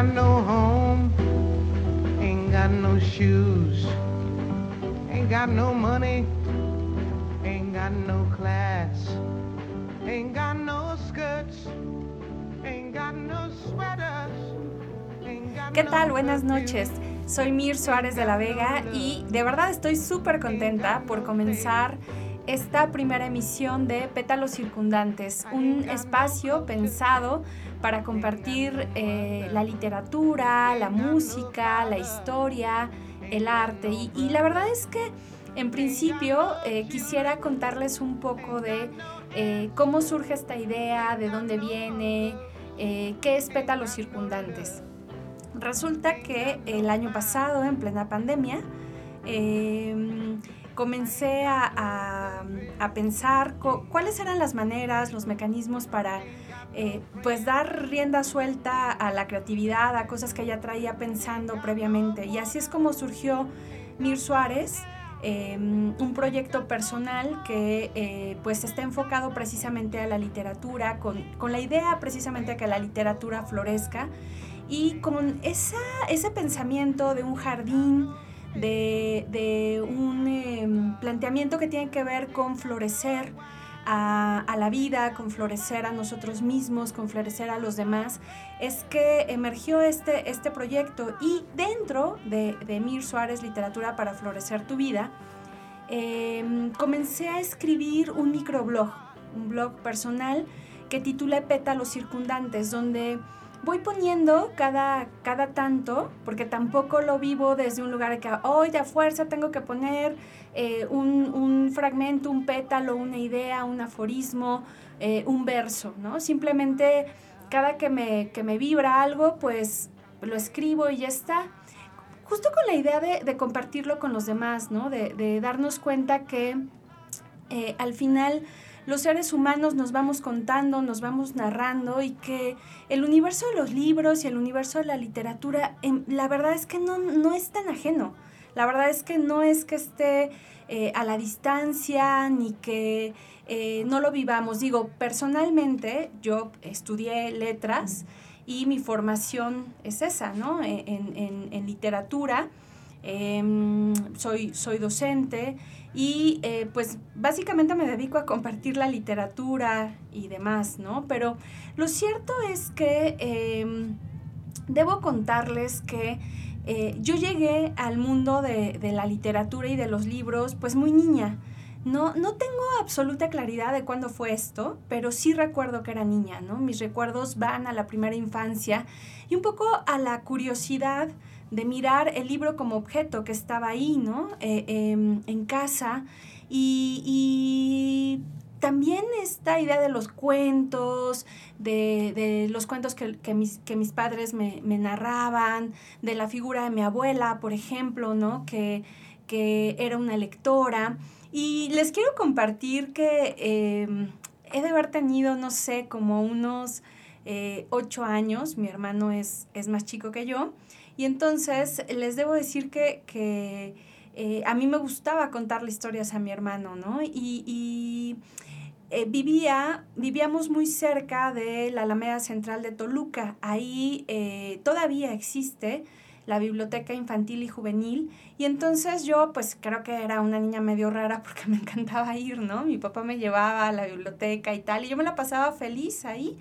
Got no home, ain't got no shoes, ain't got no money, ain't got no class, ain't got no skirts, ain't got no sweaters. ¿Qué tal? Buenas noches. Soy Mir Suárez de la Vega y de verdad estoy súper contenta por comenzar esta primera emisión de Pétalos Circundantes, un espacio pensado para compartir eh, la literatura, la música, la historia, el arte. Y, la verdad es que en principio eh, quisiera contarles un poco de eh, cómo surge esta idea, de dónde viene, qué es Pétalos Circundantes. Resulta que el año pasado, en plena pandemia, em, comencé a, pensar cuáles eran las maneras, los mecanismos para eh, pues dar rienda suelta a la creatividad, a cosas que ya traía pensando previamente. Y así es como surgió Mir Suárez, em, un proyecto personal que eh, pues está enfocado precisamente a la literatura, con, con la idea precisamente de que la literatura florezca y con esa, ese pensamiento de un jardín, de, un em, planteamiento que tiene que ver con florecer a, la vida, con florecer a nosotros mismos, con florecer a los demás, es que emergió este, este proyecto. Y dentro de, de Mir Suárez Literatura para Florecer tu Vida, em, comencé a escribir un microblog, un blog personal que titulé Pétalos Circundantes, donde voy poniendo cada, cada tanto, porque tampoco lo vivo desde un lugar que hoy de fuerza tengo que poner eh, un, fragmento, un pétalo, una idea, un aforismo, eh, un verso, ¿no? Simplemente cada que me, que me vibra algo, pues lo escribo y ya está. Justo con la idea de, compartirlo con los demás, ¿no? De, darnos cuenta que eh, al final los seres humanos nos vamos contando, nos vamos narrando y que el universo de los libros y el universo de la literatura, em, la verdad es que no, no es tan ajeno. La verdad es que no es que esté eh, a la distancia ni que eh, no lo vivamos. Digo, personalmente yo estudié letras y mi formación es esa, ¿no? E, en, literatura. Em, soy, soy docente y eh, pues básicamente me dedico a compartir la literatura y demás, ¿no? Pero lo cierto es que em, debo contarles que eh, yo llegué al mundo de, la literatura y de los libros pues muy niña. No, no tengo absoluta claridad de cuándo fue esto, pero sí recuerdo que era niña, ¿no? Mis recuerdos van a la primera infancia y un poco a la curiosidad de mirar el libro como objeto que estaba ahí, ¿no? Eh, em, en casa. Y, también esta idea de los cuentos, de, los cuentos que, mis, que mis, padres me, narraban, de la figura de mi abuela, por ejemplo, ¿no? Que, era una lectora. Y les quiero compartir que em, he de haber tenido, no sé, como unos eh, ocho años, mi hermano es, es más chico que yo, y entonces les debo decir que, eh, a mí me gustaba contarle historias a mi hermano, ¿no? Y, eh, vivía, vivíamos muy cerca de la Alameda Central de Toluca. Ahí eh, todavía existe la biblioteca infantil y juvenil. Y entonces yo, pues creo que era una niña medio rara porque me encantaba ir, ¿no? Mi papá me llevaba a la biblioteca y tal, y yo me la pasaba feliz ahí.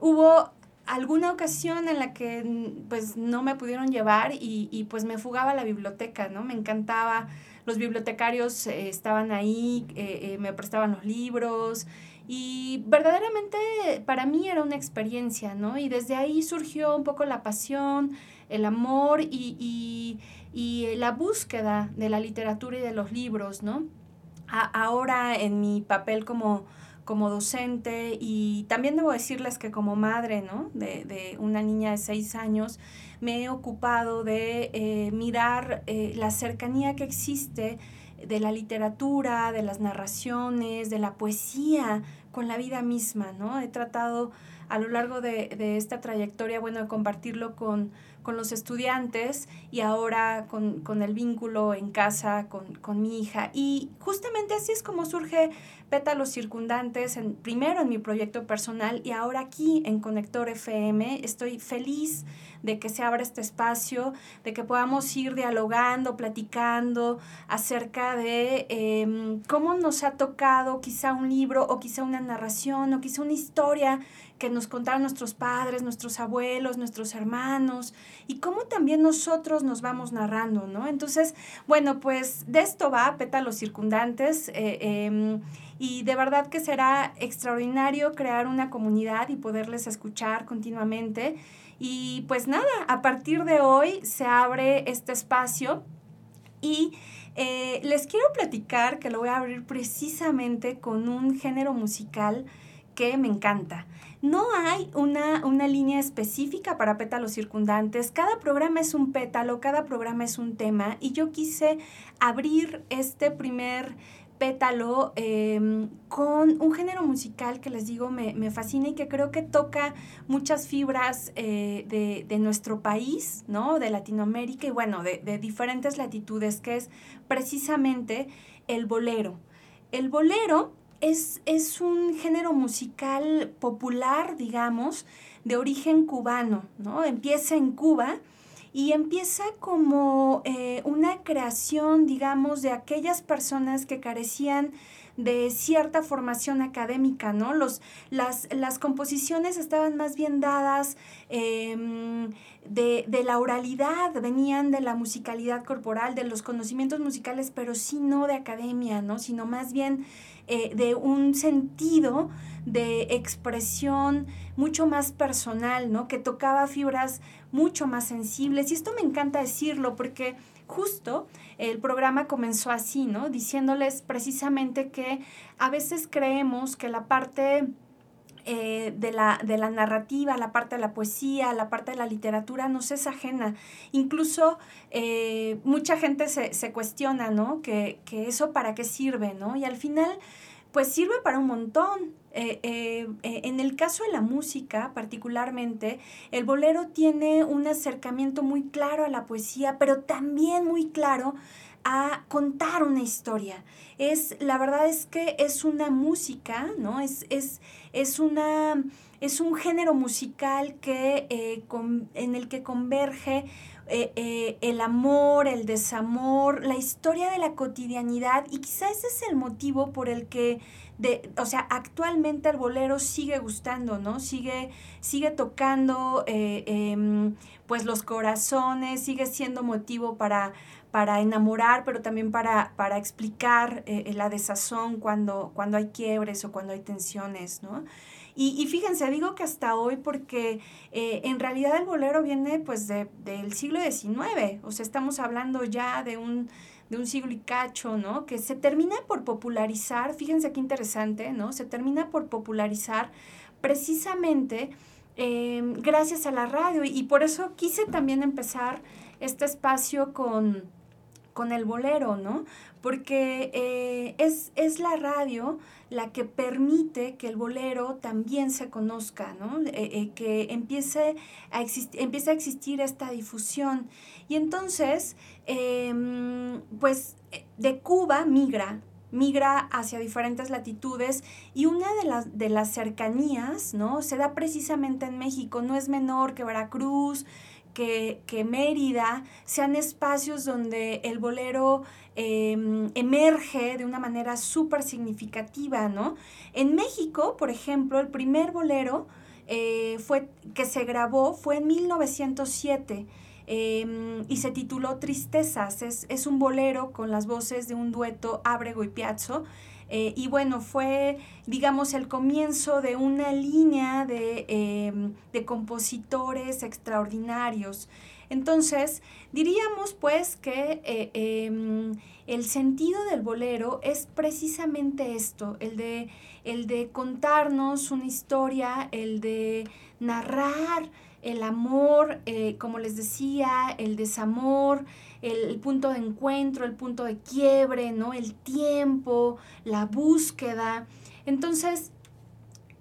Hubo alguna ocasión en la que pues no me pudieron llevar y, pues me fugaba a la biblioteca, ¿no? Me encantaba, los bibliotecarios eh, estaban ahí, eh, eh, me prestaban los libros y verdaderamente para mí era una experiencia, ¿no? Y desde ahí surgió un poco la pasión, el amor y, la búsqueda de la literatura y de los libros, ¿no? ahora en mi papel como como docente y también debo decirles que como madre, ¿no? De, una niña de seis años, me he ocupado de eh, mirar eh, la cercanía que existe de la literatura, de las narraciones, de la poesía con la vida misma, ¿no? He tratado a lo largo de, de esta trayectoria, bueno, de compartirlo con, con los estudiantes y ahora con, con el vínculo en casa con, con, mi hija. Y justamente así es como surge Pétalos Circundantes, en, primero en mi proyecto personal y ahora aquí en Conector FM. Estoy feliz de que se abra este espacio, de que podamos ir dialogando, platicando acerca de em, cómo nos ha tocado quizá un libro o quizá una narración o quizá una historia que nos contaron nuestros padres, nuestros abuelos, nuestros hermanos, y cómo también nosotros nos vamos narrando, ¿no? Entonces, bueno, pues de esto va, pétalos circundantes, eh, em, y de verdad que será extraordinario crear una comunidad y poderles escuchar continuamente. Y pues nada, a partir de hoy se abre este espacio y eh, les quiero platicar que lo voy a abrir precisamente con un género musical que me encanta. No hay una, una, línea específica para pétalos circundantes. Cada programa es un pétalo, cada programa es un tema. Y yo quise abrir este primer pétalo em, con un género musical que les digo me, me, fascina y que creo que toca muchas fibras eh, de, de, nuestro país, ¿no? De Latinoamérica y bueno, de, de diferentes latitudes, que es precisamente el bolero. El bolero es, un género musical popular, digamos, de origen cubano, ¿no? Empieza en Cuba y empieza como eh, una creación, digamos, de aquellas personas que carecían de cierta formación académica, ¿no? Los, las, las composiciones estaban más bien dadas em, de, de, la oralidad, venían de la musicalidad corporal, de los conocimientos musicales, pero sí no de academia, ¿no? Sino más bien eh, de un sentido de expresión mucho más personal, ¿no? Que tocaba fibras mucho más sensibles. Y esto me encanta decirlo porque justo el programa comenzó así, ¿no? Diciéndoles precisamente que a veces creemos que la parte eh, de, la, de, la, narrativa, la parte de la poesía, la parte de la literatura nos es ajena. Incluso eh, mucha gente se, se cuestiona, ¿no? Que, que, eso para qué sirve, ¿no? Y al final, pues sirve para un montón. Eh, en el caso de la música, particularmente, el bolero tiene un acercamiento muy claro a la poesía, pero también muy claro a contar una historia. Es, la verdad es que es una música, ¿no? Es, es, es, una, es un género musical que, eh, en el que converge eh, eh, el amor, el desamor, la historia de la cotidianidad y quizás ese es el motivo por el que, de, o sea, actualmente el bolero sigue gustando, ¿no? Sigue, sigue tocando em, pues los corazones, sigue siendo motivo para, para enamorar, pero también para, para explicar eh, la desazón cuando, cuando hay quiebres o cuando hay tensiones, ¿no? Y, fíjense, digo que hasta hoy porque eh, en realidad el bolero viene pues de, del siglo XIX, o sea, estamos hablando ya de un, de un siglo y cacho, ¿no? Que se termina por popularizar, fíjense qué interesante, ¿no? Se termina por popularizar precisamente em, gracias a la radio y por eso quise también empezar este espacio con con el bolero, ¿no? Porque eh, es, es, la radio la que permite que el bolero también se conozca, ¿no? Eh, eh, que empiece a, empiece a existir esta difusión. Y entonces, em, pues de Cuba migra, migra hacia diferentes latitudes y una de las, de las cercanías, ¿no? Se da precisamente en México, no es menor que Veracruz, que, Mérida sean espacios donde el bolero em, emerge de una manera súper significativa, ¿no? En México, por ejemplo, el primer bolero eh, fue, que se grabó fue en 1907. Em, y se tituló Tristezas. Es, un bolero con las voces de un dueto Ábrego y Piazzo. Eh, y bueno, fue, digamos, el comienzo de una línea de, em, de compositores extraordinarios. Entonces, diríamos pues que eh, em, el sentido del bolero es precisamente esto, el de, el de contarnos una historia, el de narrar el amor, eh, como les decía, el desamor, el, punto de encuentro, el punto de quiebre, ¿no? El tiempo, la búsqueda. Entonces,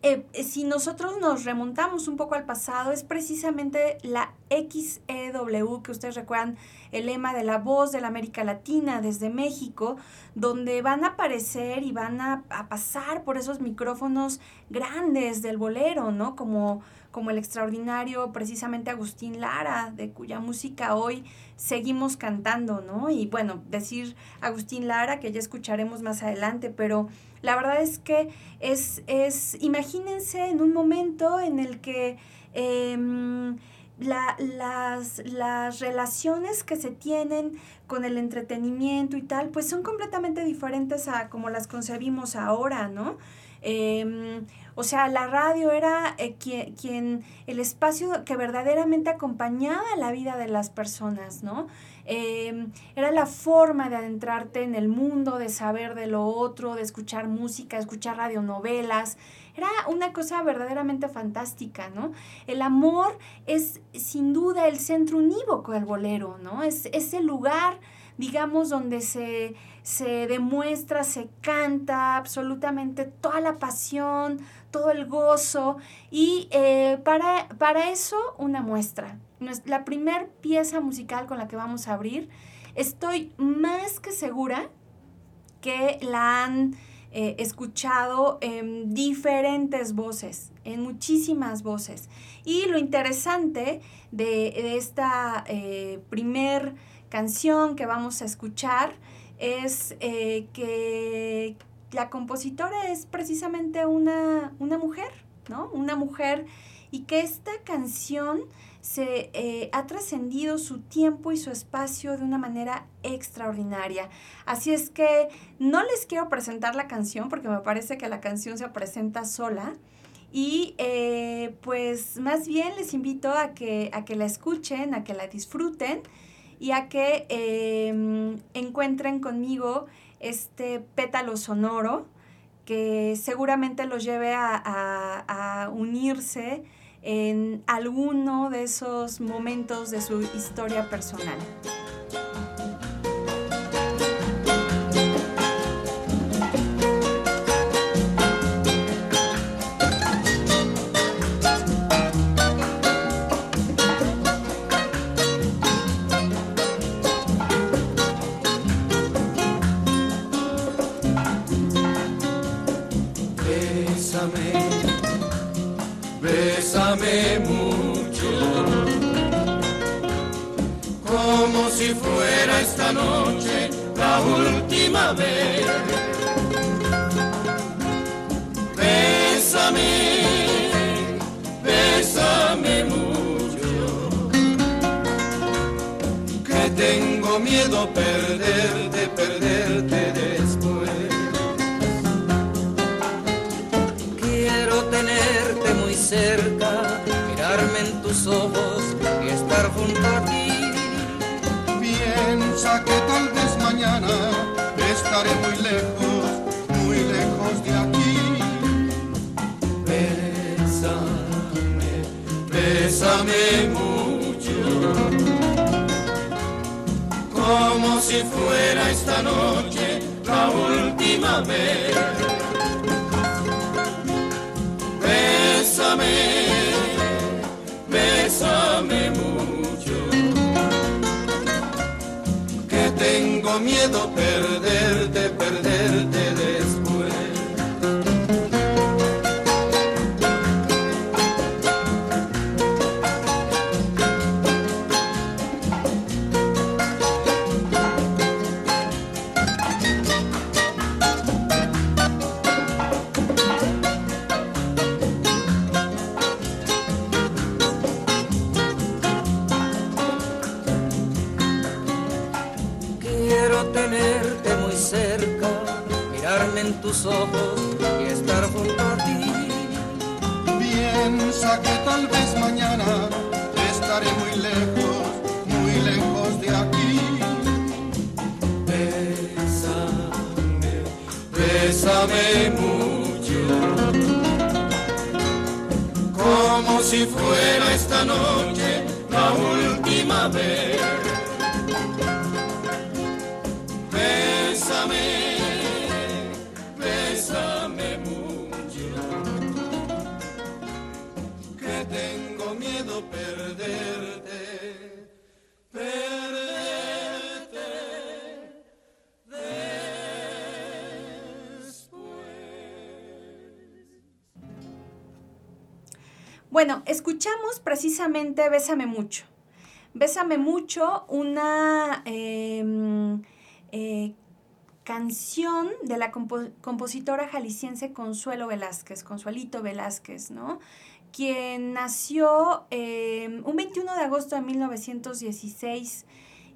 eh, si nosotros nos remontamos un poco al pasado, es precisamente la XEW, que ustedes recuerdan, el lema de la voz de la América Latina desde México, donde van a aparecer y van a, a pasar por esos micrófonos grandes del bolero, ¿no? Como como el extraordinario precisamente Agustín Lara, de cuya música hoy seguimos cantando, ¿no? Y bueno, decir Agustín Lara, que ya escucharemos más adelante, pero la verdad es que es, es imagínense en un momento en el que... Em, las, las relaciones que se tienen con el entretenimiento y tal, pues son completamente diferentes a como las concebimos ahora, ¿no? Em, o sea, la radio era eh, quien, el espacio que verdaderamente acompañaba la vida de las personas, ¿no? Em, era la forma de adentrarte en el mundo, de saber de lo otro, de escuchar música, escuchar radionovelas. Era una cosa verdaderamente fantástica, ¿no? El amor es sin duda el centro unívoco del bolero, ¿no? Es ese lugar, digamos, donde se, se demuestra, se canta absolutamente toda la pasión, todo el gozo y eh, para, para eso una muestra. La primer pieza musical con la que vamos a abrir, estoy más que segura que la han eh, escuchado en diferentes voces, en muchísimas voces. Y lo interesante de, esta eh, primer canción que vamos a escuchar es que la compositora es precisamente una, mujer, ¿no? Una mujer y que esta canción se eh, ha trascendido su tiempo y su espacio de una manera extraordinaria. Así es que no les quiero presentar la canción porque me parece que la canción se presenta sola. Y eh, pues más bien les invito a que, a que la escuchen, a que la disfruten y a que em, encuentren conmigo este pétalo sonoro que seguramente los lleve a, unirse en alguno de esos momentos de su historia personal. Como si fuera esta noche la última vez. Bésame, bésame mucho, que tengo miedo perderte, perderte después. Cerca en tus ojos y estar junto a ti. Piensa que tal vez mañana estaré muy lejos, muy lejos de aquí. Bésame, bésame mucho, como si fuera esta noche la última vez. Bésame bésame mucho, que tengo miedo perderte, perderte tus ojos y estar junto a ti. Piensa que tal vez mañana estaré muy lejos, muy lejos de aquí. Bésame, bésame mucho, como si fuera esta noche la última vez. Bueno, escuchamos precisamente Bésame mucho. Bésame mucho, una em, eh, canción de la compositora jalisciense Consuelo Velázquez, Consuelito Velázquez, ¿no? Quien nació em, un 21 de agosto de 1916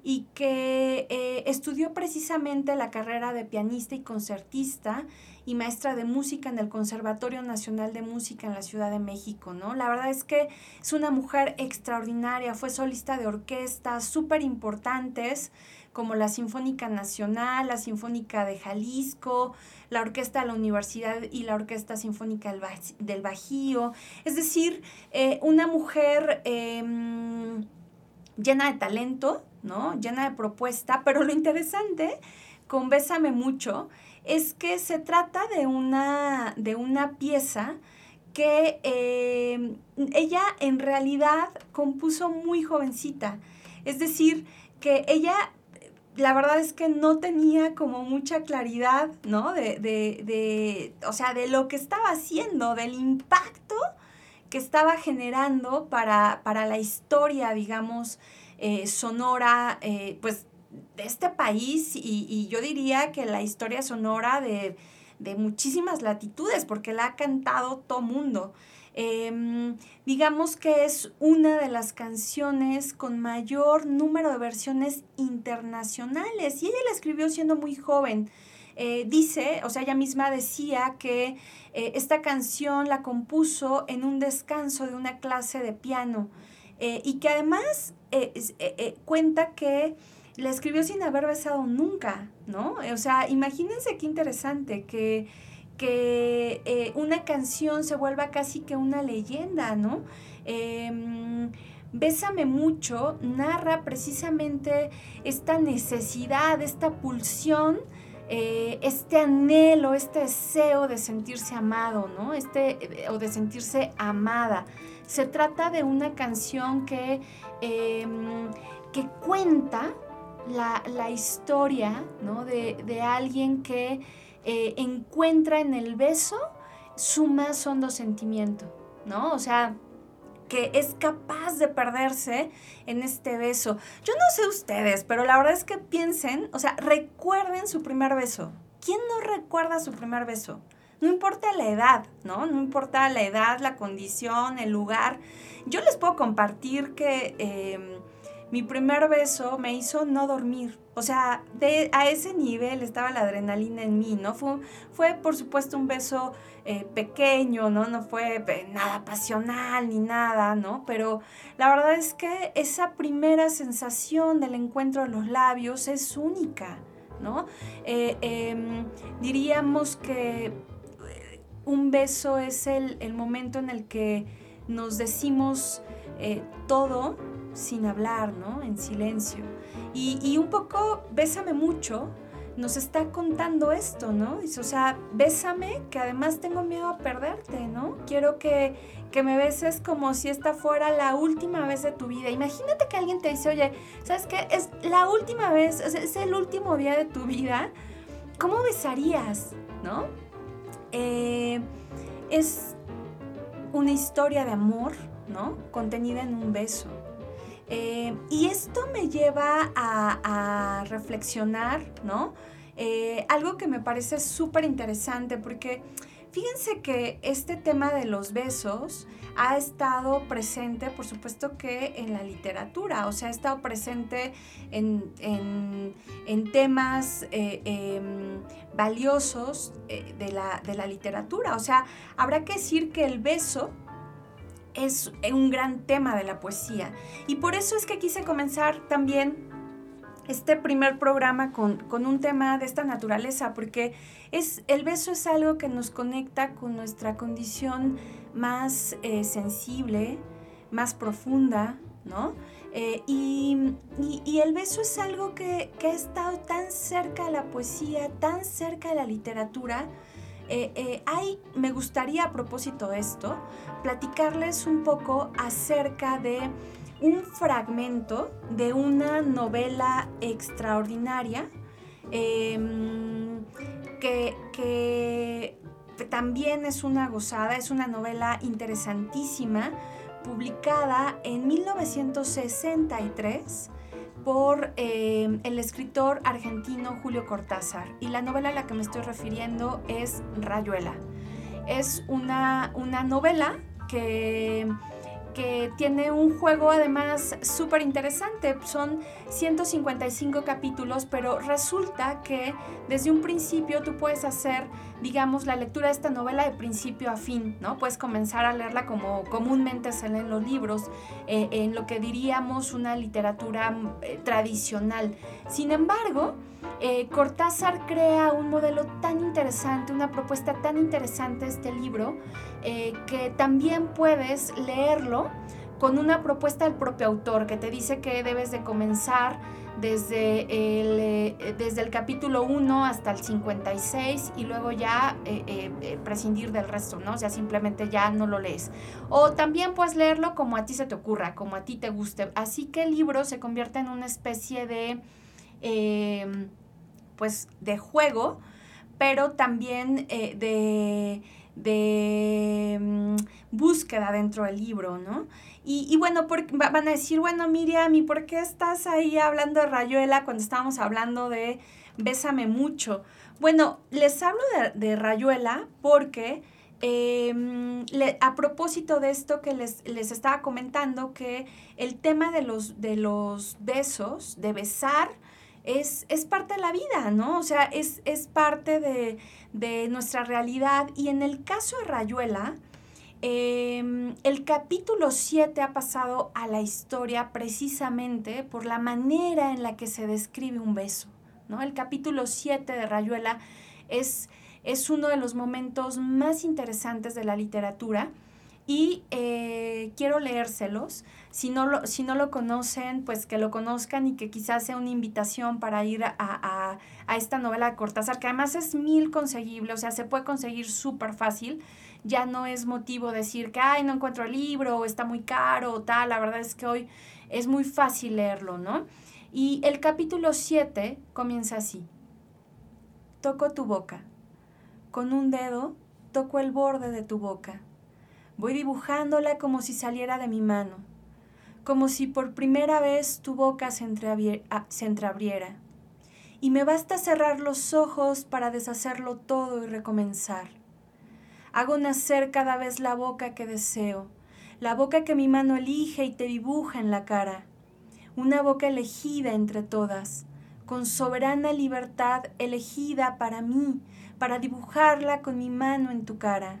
y que eh, estudió precisamente la carrera de pianista y concertista y maestra de música en el Conservatorio Nacional de Música en la Ciudad de México, ¿no? La verdad es que es una mujer extraordinaria, fue solista de orquestas súper importantes como la Sinfónica Nacional, la Sinfónica de Jalisco, la Orquesta de la Universidad y la Orquesta Sinfónica del, Bajío. Es decir, eh, una mujer em, llena de talento, ¿no? Llena de propuesta, pero lo interesante con Bésame Mucho es que se trata de una, de una pieza que eh, ella en realidad compuso muy jovencita. Es decir, que ella, la verdad es que no tenía como mucha claridad, ¿no? De, de, o sea, de lo que estaba haciendo, del impacto que estaba generando para, para la historia, digamos, eh, sonora, eh, pues de este país y, yo diría que la historia sonora de, muchísimas latitudes, porque la ha cantado todo mundo. Em, digamos que es una de las canciones con mayor número de versiones internacionales y ella la escribió siendo muy joven. Eh, dice, o sea, ella misma decía que eh, esta canción la compuso en un descanso de una clase de piano eh, y que además cuenta que la escribió sin haber besado nunca, ¿no? O sea, imagínense qué interesante que, que eh, una canción se vuelva casi que una leyenda, ¿no? Em, Bésame mucho narra precisamente esta necesidad, esta pulsión, eh, este anhelo, este deseo de sentirse amado, ¿no? Este, o de sentirse amada. Se trata de una canción que, em, que cuenta la, historia de, alguien que eh, encuentra en el beso su más hondo sentimiento, ¿no? O sea, que es capaz de perderse en este beso. Yo no sé ustedes, pero la verdad es que piensen, o sea, recuerden su primer beso. ¿Quién no recuerda su primer beso? No importa la edad, ¿no? No importa la edad, la condición, el lugar. Yo les puedo compartir que em, mi primer beso me hizo no dormir. O sea, a ese nivel estaba la adrenalina en mí, ¿no? Fue, fue por supuesto, un beso eh, pequeño, ¿no? No fue nada pasional ni nada, ¿no? Pero la verdad es que esa primera sensación del encuentro de los labios es única, ¿no? Eh, em, diríamos que eh, un beso es el, momento en el que nos decimos todo sin hablar, ¿no? En silencio. Y, un poco, bésame mucho, nos está contando esto, ¿no? Dice, o sea, bésame, que además tengo miedo a perderte, ¿no? Quiero que, que me beses como si esta fuera la última vez de tu vida. Imagínate que alguien te dice, oye, ¿sabes qué? Es la última vez, es el último día de tu vida. ¿Cómo besarías, no? Eh, es una historia de amor, ¿no? Contenida en un beso. Eh, y esto me lleva a, reflexionar, ¿no? Eh, algo que me parece súper interesante porque fíjense que este tema de los besos ha estado presente, por supuesto que en la literatura, o sea, ha estado presente en, temas eh, em, valiosos de la, de la literatura. O sea, habrá que decir que el beso es un gran tema de la poesía. Y por eso es que quise comenzar también este primer programa con, un tema de esta naturaleza, porque es, el beso es algo que nos conecta con nuestra condición más eh, sensible, más profunda, ¿no? Eh, y, el beso es algo que, que, ha estado tan cerca de la poesía, tan cerca de la literatura, Eh, me gustaría a propósito de esto, platicarles un poco acerca de un fragmento de una novela extraordinaria em, que, que también es una gozada, es una novela interesantísima, publicada en 1963 por em, el escritor argentino Julio Cortázar. Y la novela a la que me estoy refiriendo es Rayuela. Es una, una novela que tiene un juego además súper interesante. Son 155 capítulos, pero resulta que desde un principio tú puedes hacer, digamos, la lectura de esta novela de principio a fin, ¿no? Puedes comenzar a leerla como comúnmente se leen los libros, eh, en lo que diríamos una literatura eh, tradicional. Sin embargo, eh, Cortázar crea un modelo tan interesante, una propuesta tan interesante este libro, eh, que también puedes leerlo con una propuesta del propio autor que te dice que debes de comenzar desde el, eh, desde el capítulo 1 hasta el 56 y luego ya prescindir del resto, ¿no? O sea, simplemente ya no lo lees. O también puedes leerlo como a ti se te ocurra, como a ti te guste. Así que el libro se convierte en una especie de pues de juego, pero también eh, de, de mm, búsqueda dentro del libro, ¿no? Y, bueno, van a decir, bueno, Miriam, ¿y por qué estás ahí hablando de Rayuela cuando estábamos hablando de Bésame mucho? Bueno, les hablo de, Rayuela porque em, a propósito de esto que les, les, estaba comentando, que el tema de los, de los besos, de besar, es, parte de la vida, ¿no? O sea, es, parte de, nuestra realidad. Y en el caso de Rayuela, em, el capítulo 7 ha pasado a la historia precisamente por la manera en la que se describe un beso, ¿no? El capítulo 7 de Rayuela es, es uno de los momentos más interesantes de la literatura y eh, quiero leérselos. Si no, lo, si no lo conocen, pues que lo conozcan y que quizás sea una invitación para ir a, esta novela de Cortázar, que además es mil conseguible, o sea, se puede conseguir súper fácil. Ya no es motivo decir que, ay, no encuentro el libro, o está muy caro, o tal. La verdad es que hoy es muy fácil leerlo, ¿no? Y el capítulo 7 comienza así. Toco tu boca. Con un dedo toco el borde de tu boca Voy dibujándola como si saliera de mi mano, como si por primera vez tu boca se, entreabriera. Y me basta cerrar los ojos para deshacerlo todo y recomenzar. Hago nacer cada vez la boca que deseo, la boca que mi mano elige y te dibuja en la cara. Una boca elegida entre todas, con soberana libertad elegida para mí, para dibujarla con mi mano en tu cara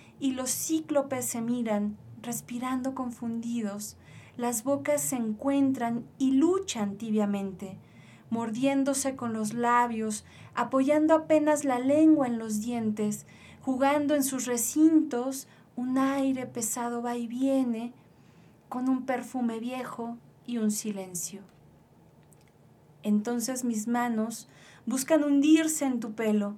y los cíclopes se miran, respirando confundidos, las bocas se encuentran y luchan tibiamente, mordiéndose con los labios, apoyando apenas la lengua en los dientes, jugando en sus recintos, un aire pesado va y viene, con un perfume viejo y un silencio. Entonces mis manos buscan hundirse en tu pelo,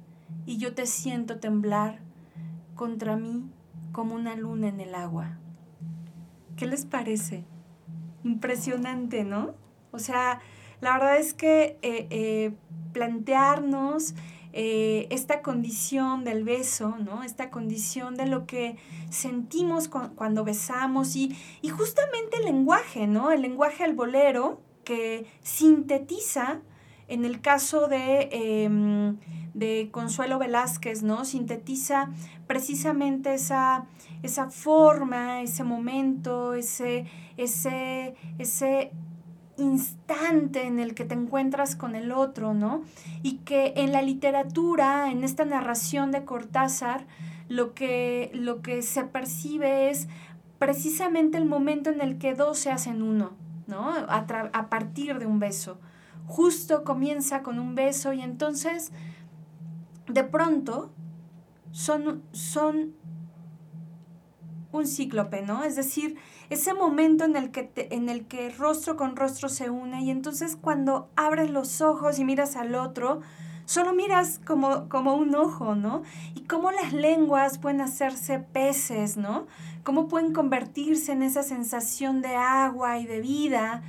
y yo te siento temblar contra mí como una luna en el agua. ¿Qué les parece? Impresionante, ¿no? O sea, la verdad es que eh, eh, plantearnos eh, esta condición del beso, ¿no? Esta condición de lo que sentimos cuando besamos y, y, justamente el lenguaje, ¿no? El lenguaje al bolero que sintetiza, en el caso de, em, de Consuelo Velázquez, ¿no? Sintetiza precisamente esa, esa forma, ese momento, ese, ese, ese instante en el que te encuentras con el otro, ¿no? Y que en la literatura, en esta narración de Cortázar, lo que, lo que se percibe es precisamente el momento en el que dos se hacen uno, ¿no? A, a partir de un beso. Justo comienza con un beso y entonces, de pronto, son, son un cíclope, ¿no? Es decir, ese momento en el que, en el que rostro con rostro se une y entonces cuando abres los ojos y miras al otro, solo miras como, como un ojo, ¿no? Y cómo las lenguas pueden hacerse peces, ¿no? Cómo pueden convertirse en esa sensación de agua y de vida.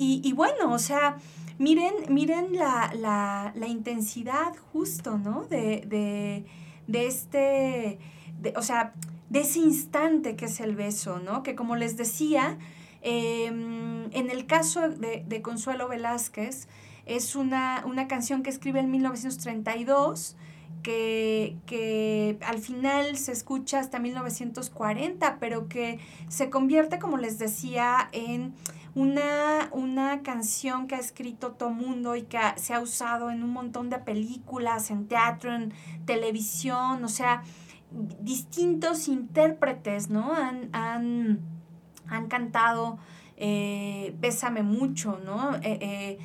Y, bueno, o sea, miren, miren la, intensidad justo, ¿no? De, de, de este, o sea, de ese instante que es el beso, ¿no? Que como les decía, em, en el caso de, Consuelo Velázquez, es una, canción que escribe en 1932, que, que, al final se escucha hasta 1940, pero que se convierte, como les decía, en una, una canción que ha escrito todo mundo y que se ha usado en un montón de películas, en teatro, en televisión, o sea, distintos intérpretes, ¿no? Han, han, han cantado eh, Bésame mucho, ¿no? Eh, eh,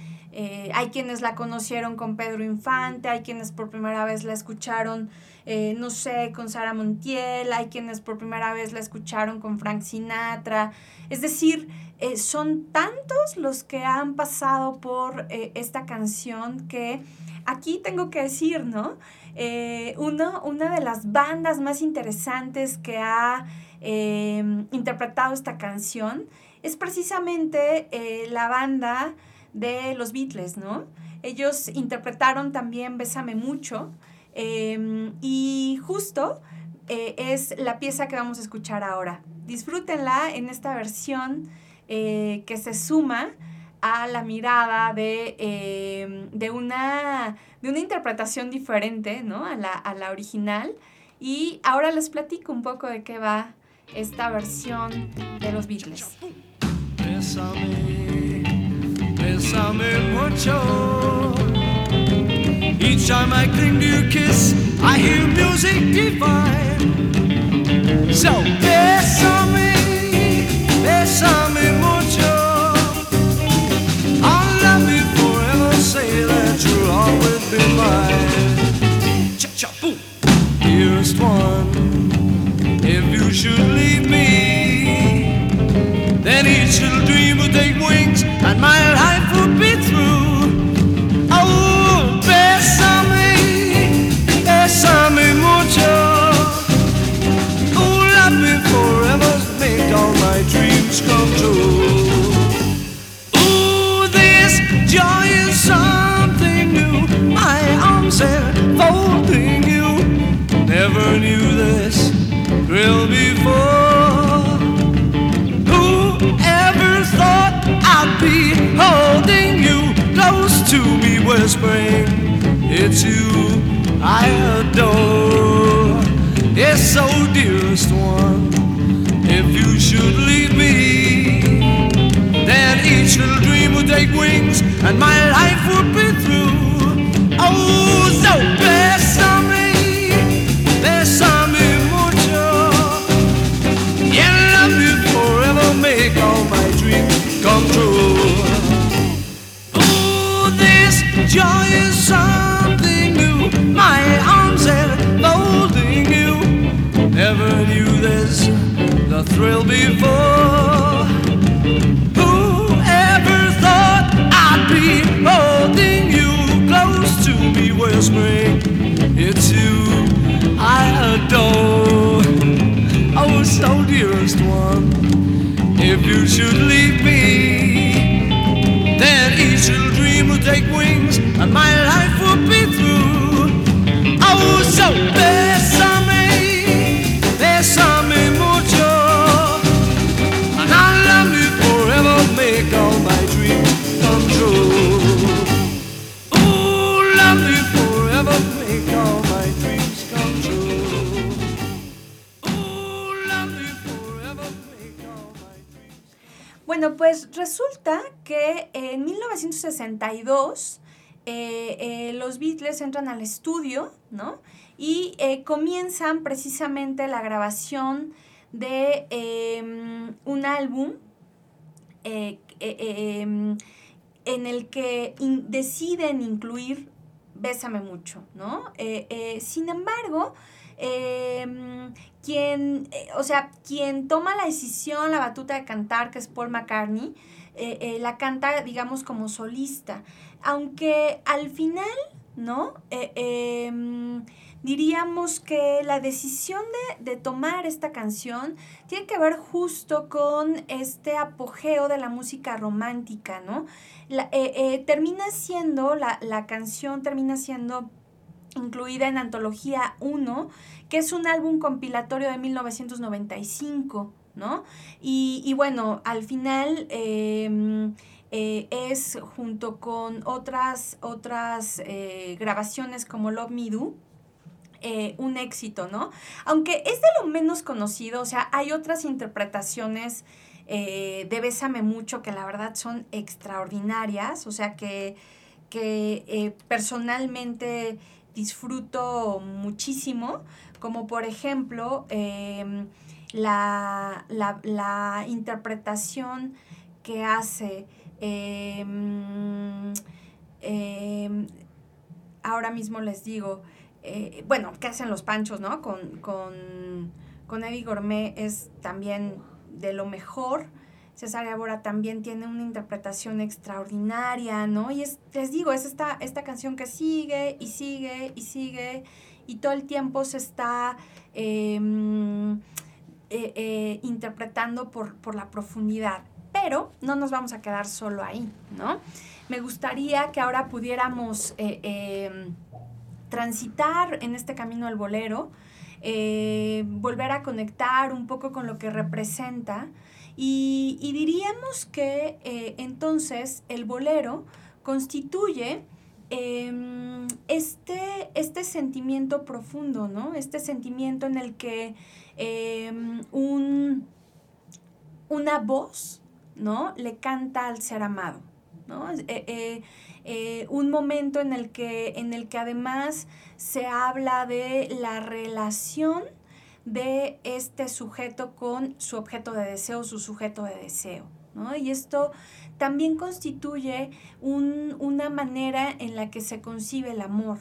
hay quienes la conocieron con Pedro Infante, hay quienes por primera vez la escucharon, no sé, con Sara Montiel, hay quienes por primera vez la escucharon con Frank Sinatra. Es decir, son tantos los que han pasado por esta canción que aquí tengo que decir, ¿no? Eh, uno, una de las bandas más interesantes que ha interpretado esta canción es precisamente eh, la banda de los Beatles, ¿no? Ellos interpretaron también Bésame mucho em, y justo eh, es la pieza que vamos a escuchar ahora. Disfrútenla en esta versión que se suma a la mirada de, em, de, una, de una interpretación diferente ¿no? a, la, a la original. Y ahora les platico un poco de qué va esta versión de los Beatles. Bésame, bésame mucho. Each time I cling to your kiss, I hear music divine. So, bésame, bésame mucho. I'll love you forever, say that you'll always be mine. Cha cha boom. Dearest one, if you should leave me, then each little dream would take wings and my Knew this thrill before. Who ever thought I'd be holding you close to me, whispering, It's you I adore. Yes, so dearest one, if you should leave me, then each little dream would take wings and my life would be through. Oh, so bésame, joy is something new. My arms are holding you. Never knew this, the thrill before. Whoever thought I'd be holding you close to me whispering, It's you I adore. Oh, so dearest one, if you should leave me, then each little dream will take wings Bueno, pues resulta que en 1962 eh, eh, los Beatles entran al estudio, ¿no? Y eh, comienzan precisamente la grabación de em, un álbum em, en el que deciden incluir Bésame mucho, ¿no? sin embargo, em, quien, o sea, quien toma la decisión, la batuta de cantar, que es Paul McCartney, la canta, digamos, como solista. Aunque al final, ¿no? Em, diríamos que la decisión de, tomar esta canción tiene que ver justo con este apogeo de la música romántica, ¿no? termina siendo, la, la canción termina siendo incluida en Antología 1, que es un álbum compilatorio de 1995, ¿no? Y, bueno, al final em, eh, es junto con otras, otras eh, grabaciones como Love Me Do, eh, un éxito, ¿no? Aunque es de lo menos conocido, o sea, hay otras interpretaciones de Bésame Mucho que la verdad son extraordinarias, o sea, que, que personalmente disfruto muchísimo, como por ejemplo em, la, interpretación que hace, em, em, ahora mismo les digo, eh, bueno, que hacen los panchos, ¿no? Con, con, con Eddie Gourmet es también de lo mejor. César Bora también tiene una interpretación extraordinaria, ¿no? Y es, les digo, es esta, esta canción que sigue y sigue y sigue y todo el tiempo se está em, eh, eh, interpretando por, por la profundidad. Pero no nos vamos a quedar solo ahí, ¿no? Me gustaría que ahora pudiéramos eh, em, transitar en este camino al bolero, volver a conectar un poco con lo que representa y, diríamos que eh, entonces el bolero constituye em, este, este sentimiento profundo, ¿no? Este sentimiento en el que em, un, una voz, ¿no? Le canta al ser amado, ¿no? Eh, eh, un momento en el, que, en el que además se habla de la relación de este sujeto con su objeto de deseo, su sujeto de deseo. ¿no? Y esto también constituye una manera en la que se concibe el amor.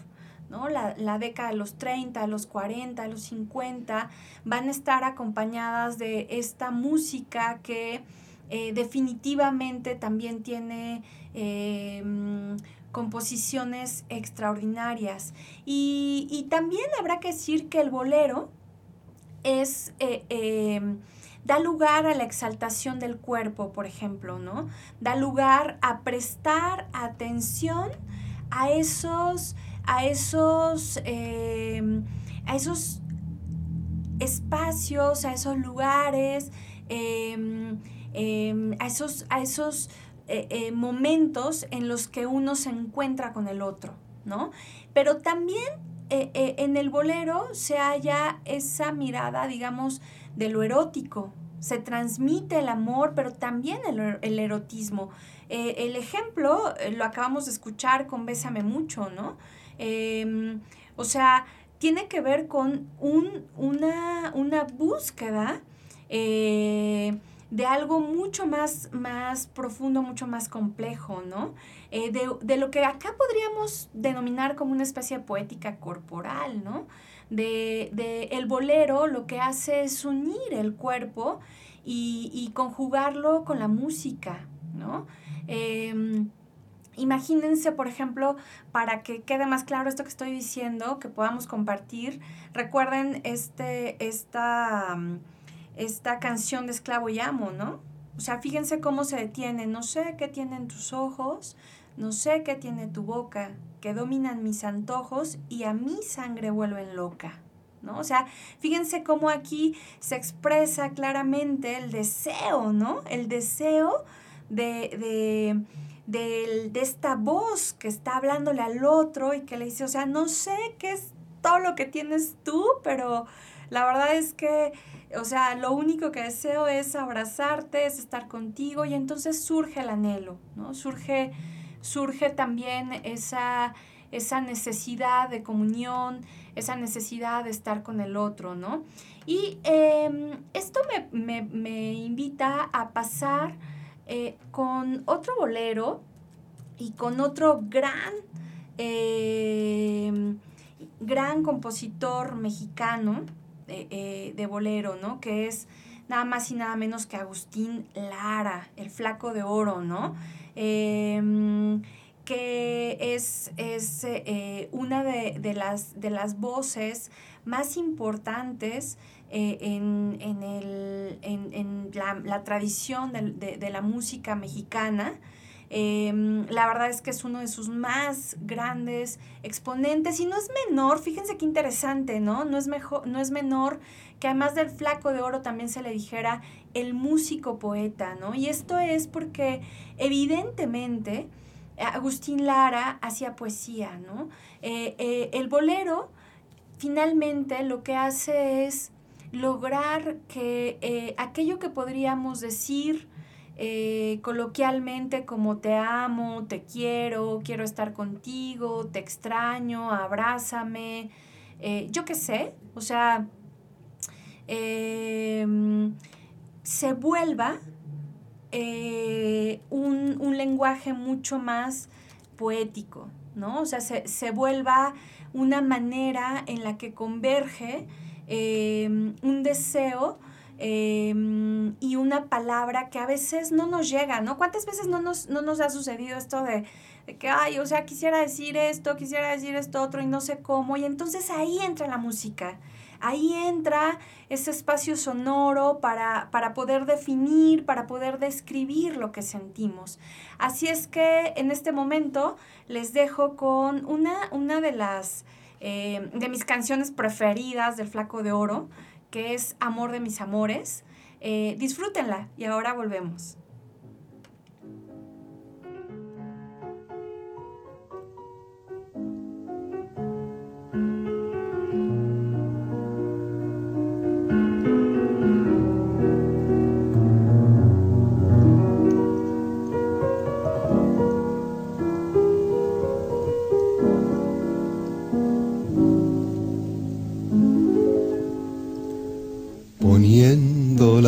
¿no? La, década de los 30, los 40, los 50 van a estar acompañadas de esta música que eh, definitivamente también tiene em, composiciones extraordinarias. Y, y también habrá que decir que el bolero, es, eh, da lugar a la exaltación del cuerpo, por ejemplo, ¿no? Da lugar a prestar atención a esos, a esos, a esos espacios, a esos lugares, em, a esos, a esos eh, eh, momentos en los que uno se encuentra con el otro, ¿no? Pero también eh, en el bolero se halla esa mirada, digamos, de lo erótico. Se transmite el amor, pero también el, erotismo. El ejemplo lo acabamos de escuchar con Bésame mucho, ¿no? Em, o sea, tiene que ver con una búsqueda de algo mucho más, más profundo, mucho más complejo, ¿no? Eh, de, lo que acá podríamos denominar como una especie de poética corporal, ¿no? De, el bolero lo que hace es unir el cuerpo y, conjugarlo con la música, ¿no? Em, imagínense, por ejemplo, para que quede más claro esto que estoy diciendo, que podamos compartir, recuerden este, esta esta canción de esclavo y amo, ¿no? O sea, fíjense cómo se detiene, no sé qué tienen tus ojos, No sé qué tiene tu boca, que dominan mis antojos y a mi sangre vuelven loca. ¿No? O sea, fíjense cómo aquí se expresa claramente el deseo, ¿no? El deseo de, de, de, esta voz que está hablándole al otro y que le dice, o sea, no sé qué es todo lo que tienes tú, pero la verdad es que, o sea, lo único que deseo es abrazarte, es estar contigo y entonces surge el anhelo, ¿no? Surge, surge también esa, esa necesidad de comunión, esa necesidad de estar con el otro, ¿no? Y em, esto me, invita a pasar eh, con otro bolero y con otro gran, em, gran compositor mexicano eh, eh, de bolero, ¿no? Que es nada más y nada menos que Agustín Lara, el flaco de oro, ¿no? Em, que es, es eh, una de, las, de las voces más importantes eh, en, el, en, la, tradición de, la música mexicana. Em, la verdad es que es uno de sus más grandes exponentes y no es menor, fíjense qué interesante, ¿no? No es, mejor, no es menor que además del flaco de oro también se le dijera el músico poeta, ¿no? Y esto es porque evidentemente Agustín Lara hacía poesía, ¿no? Eh, eh, el bolero finalmente lo que hace es lograr que eh, aquello que podríamos decir coloquialmente como te amo, te quiero, quiero estar contigo, te extraño, abrázame, yo qué sé, o sea, em, se vuelva eh, un, lenguaje mucho más poético, ¿no? O sea, se, vuelva una manera en la que converge em, un deseo em, y una palabra que a veces no nos llega, ¿no? ¿Cuántas veces no nos, no nos ha sucedido esto de, que, ay, o sea, quisiera decir esto, quisiera decir esto otro y no sé cómo? Y entonces ahí entra la música ahí entra ese espacio sonoro para, poder definir, para poder describir lo que sentimos. Así es que en este momento les dejo con una, una de las eh, de mis canciones preferidas del Flaco de Oro, que es Amor de mis amores. Eh, disfrútenla y ahora volvemos.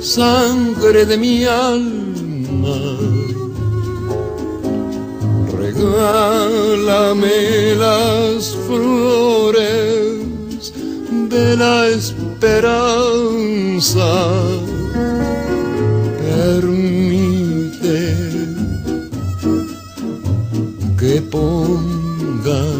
sangre de mi alma. Regálame las flores de la esperanza. Permite que ponga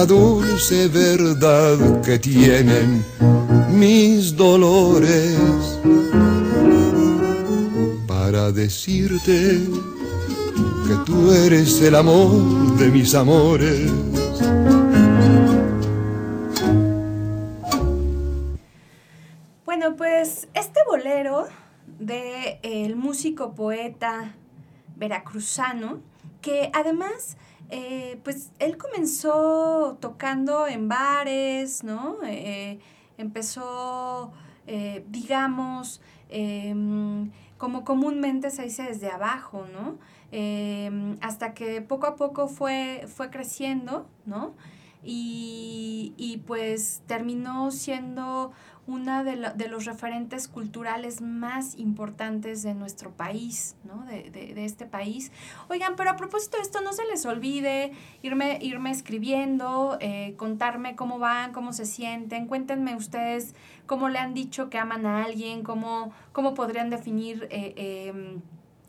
Esa dulce verdad que tienen mis dolores para decirte que tú eres el amor de mis amores. Bueno, pues este bolero de el músico poeta veracruzano, que además, eh, pues él comenzó tocando en bares, ¿no? Eh, empezó, eh, digamos, em, como comúnmente se dice desde abajo, ¿no? Em, hasta que poco a poco fue, fue creciendo, ¿no? Y, y pues terminó siendo una de, de, los referentes culturales más importantes de nuestro país, ¿no? De, de, de, este país. Oigan, pero a propósito de esto, no se les olvide irme, irme escribiendo, eh, contarme cómo van, cómo se sienten, cuéntenme ustedes cómo le han dicho que aman a alguien, cómo, cómo podrían definir eh, eh,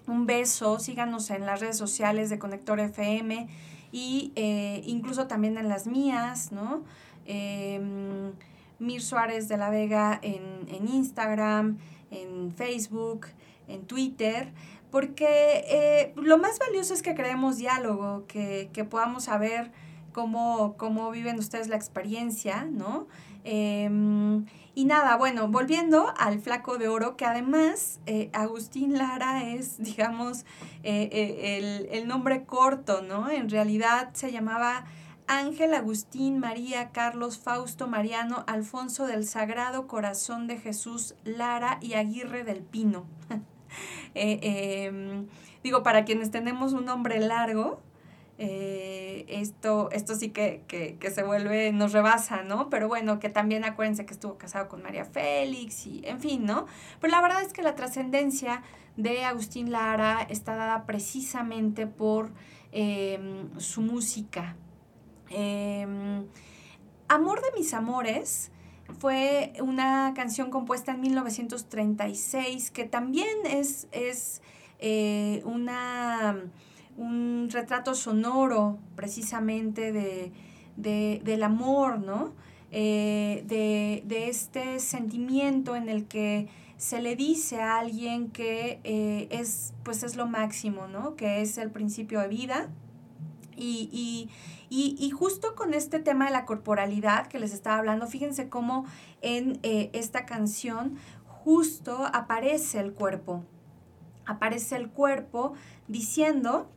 un beso, síganos en las redes sociales de Conector FM y eh, incluso también en las mías, ¿no? Mir Suárez de la Vega en, en, Instagram, en Facebook, en Twitter, porque eh, lo más valioso es que creemos diálogo, que, que podamos saber cómo, cómo viven ustedes la experiencia, ¿no? Eh, y nada, bueno, volviendo al flaco de oro, que además eh, Agustín Lara es, digamos, eh, eh, el, el, nombre corto, ¿no? En realidad se llamaba Ángel Agustín María Carlos Fausto Mariano Alfonso del Sagrado Corazón de Jesús Lara y Aguirre del Pino. Em, digo, para quienes tenemos un nombre largo, eh, esto, esto sí que, que, que, se vuelve, nos rebasa, ¿no? Pero bueno, que también acuérdense que estuvo casado con María Félix y en fin, ¿no? Pero la verdad es que la trascendencia de Agustín Lara está dada precisamente por eh, su música. Eh, Amor de mis amores fue una canción compuesta en 1936 que también es, es eh, una un retrato sonoro precisamente de, de, del amor, ¿no? Eh, de, de, este sentimiento en el que se le dice a alguien que eh, es, pues es lo máximo, ¿no? Que es el principio de vida. Y, y, y, y, justo con este tema de la corporalidad que les estaba hablando, fíjense cómo en eh, esta canción justo aparece el cuerpo. Aparece el cuerpo diciendo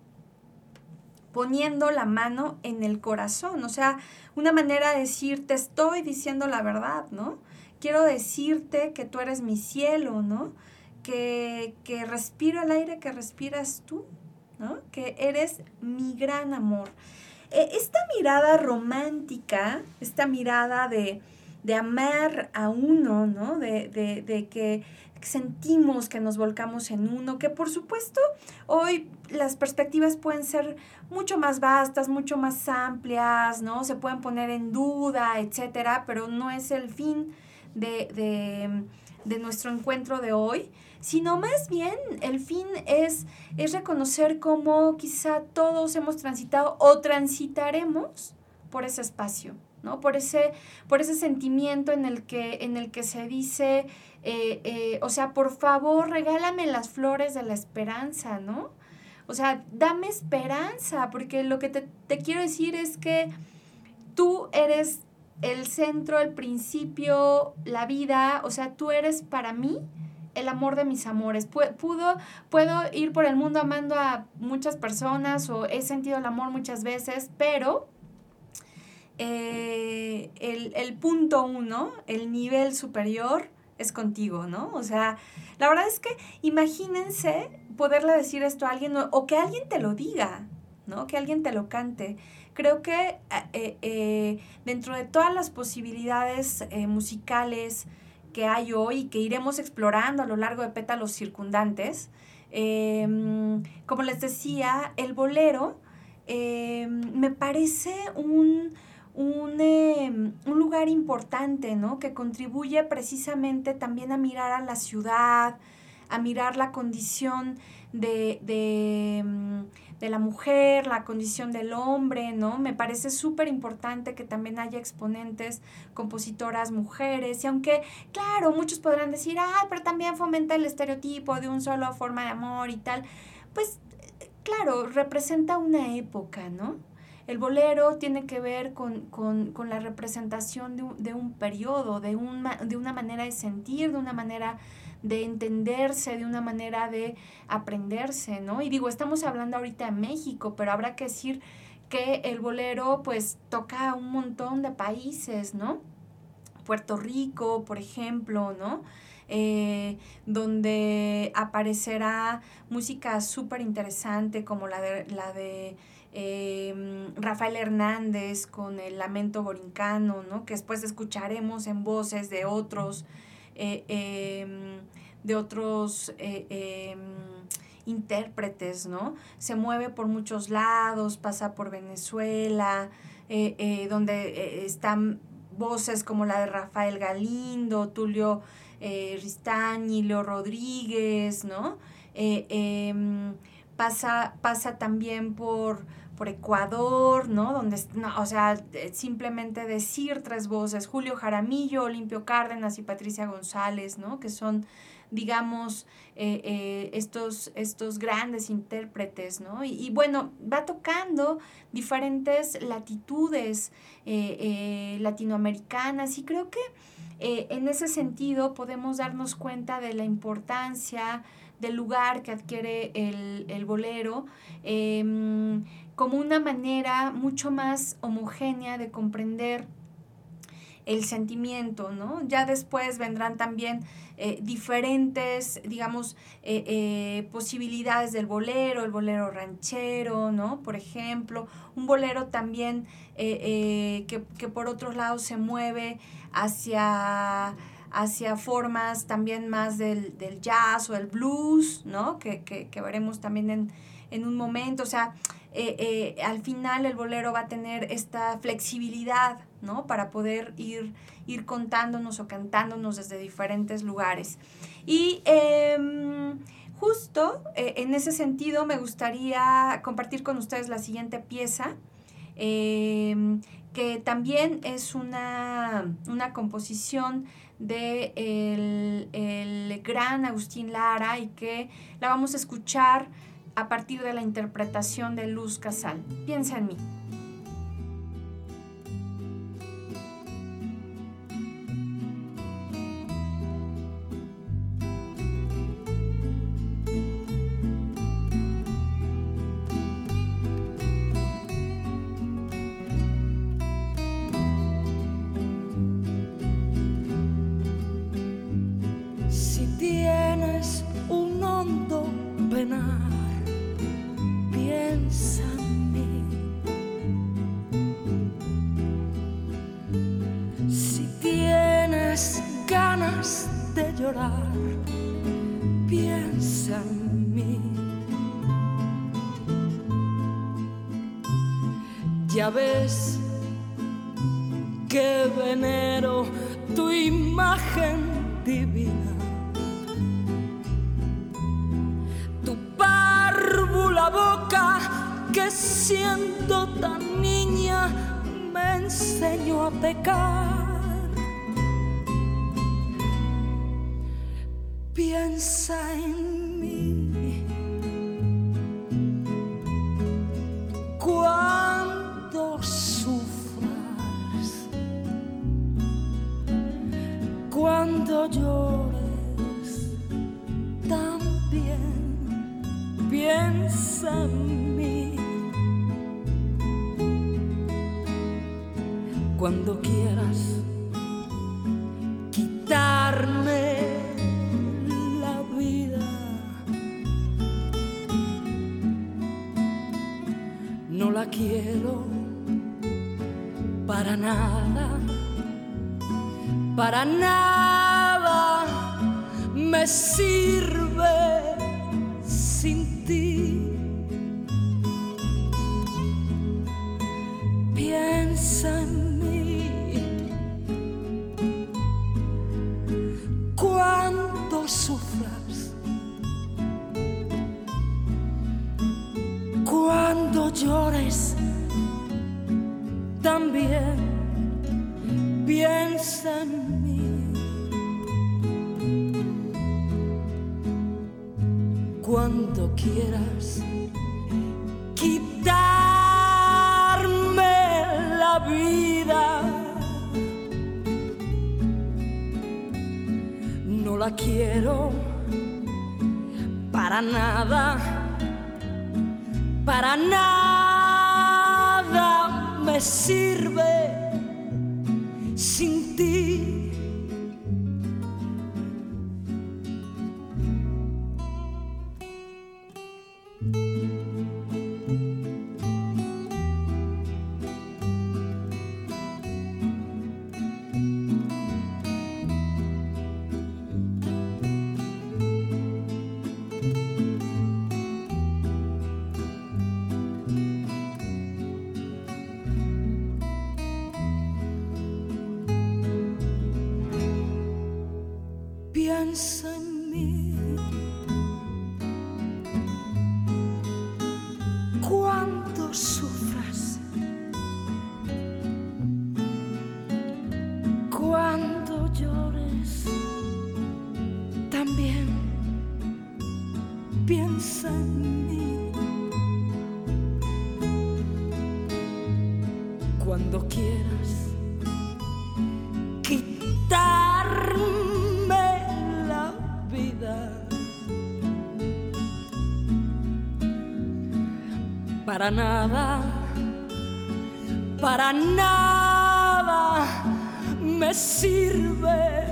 poniendo la mano en el corazón, o sea, una manera de decir, te estoy diciendo la verdad, ¿no? Quiero decirte que tú eres mi cielo, ¿no? Que, que respiro el aire que respiras tú, Que eres mi gran amor. E, esta mirada romántica, esta mirada de, de amar a uno, ¿no? De, de, de que sentimos que nos volcamos en uno, que por supuesto hoy las perspectivas pueden ser mucho más vastas, mucho más amplias, ¿no? Se pueden poner en duda, etcétera, pero no es el fin de, de nuestro encuentro de hoy, sino más bien el fin es, es reconocer cómo quizá todos hemos transitado o transitaremos por ese espacio. ¿no? Por ese, por ese sentimiento en el que, en el que se dice, eh, eh, o sea, por favor, regálame las flores de la esperanza, ¿no? O sea, dame esperanza, porque lo que te, te quiero decir es que tú eres el centro, el principio, la vida, o sea, tú eres para mí el amor de mis amores. Puedo ir por el mundo amando a muchas personas o he sentido el amor muchas veces, pero eh, el, el, punto uno, el nivel superior, es contigo, ¿no? O sea, la verdad es que imagínense poderle decir esto a alguien o, que alguien te lo diga, ¿no? Que alguien te lo cante. Creo que eh, eh, dentro de todas las posibilidades musicales que hay hoy y que iremos explorando a lo largo de pétalos circundantes, em, como les decía, el bolero em, me parece un un, eh, un, lugar importante, ¿no? Que contribuye precisamente también a mirar a la ciudad, a mirar la condición de, de, de la mujer, la condición del hombre, ¿no? Me parece súper importante que también haya exponentes, compositoras mujeres, y aunque, claro, muchos podrán decir, ay, pero también fomenta el estereotipo de un solo forma de amor y tal, pues, claro, representa una época, ¿no? El bolero tiene que ver con, la representación de un, de un periodo, de, un, de una manera de sentir, de una manera de entenderse, de una manera de aprenderse, ¿no? Y digo, estamos hablando ahorita de México, pero habrá que decir que el bolero pues toca un montón de países, ¿no? Puerto Rico, por ejemplo, ¿no? Eh, donde aparecerá música súper interesante como la de, la de em, Rafael Hernández con el Lamento Borincano, ¿no? que después escucharemos en voces de otros eh, em, de otros eh, em, intérpretes, ¿no? Se mueve por muchos lados, pasa por Venezuela, eh, donde están voces como la de Rafael Galindo, Tulio Ristani, Leo Rodríguez, ¿no? Em, pasa, pasa también por por Ecuador, ¿no? Donde, no, o sea, simplemente decir tres voces, Julio Jaramillo, Olimpio Cárdenas y Patricia González, ¿no? Que son, digamos, eh, eh, estos, estos grandes intérpretes, ¿no? Y, bueno, va tocando diferentes latitudes eh, latinoamericanas y creo que en ese sentido podemos darnos cuenta de la importancia del lugar que adquiere el, el bolero. Como una manera mucho más homogénea de comprender el sentimiento, ¿no? Ya después vendrán también eh, diferentes, digamos, eh, eh, posibilidades del bolero, el bolero ranchero, ¿no? Por ejemplo, un bolero también que, por otros lados se mueve hacia hacia formas también más del, jazz o el blues, ¿no? Que, que veremos también en, en un momento, o sea, eh, eh, al final el bolero va a tener esta flexibilidad, ¿no? Para poder ir, ir contándonos o cantándonos desde diferentes lugares. Y em, justo eh, en ese sentido me gustaría compartir con ustedes la siguiente pieza, em, que también es una, composición de el, el gran Agustín Lara y que la vamos a escuchar a partir de la interpretación de Luz Casal. Piensa en mí. Ya ves que venero tu imagen divina boca que siendo tan niña me enseñó a pecar. Piensa en nada me sirve sin Para nada, para nada me sirve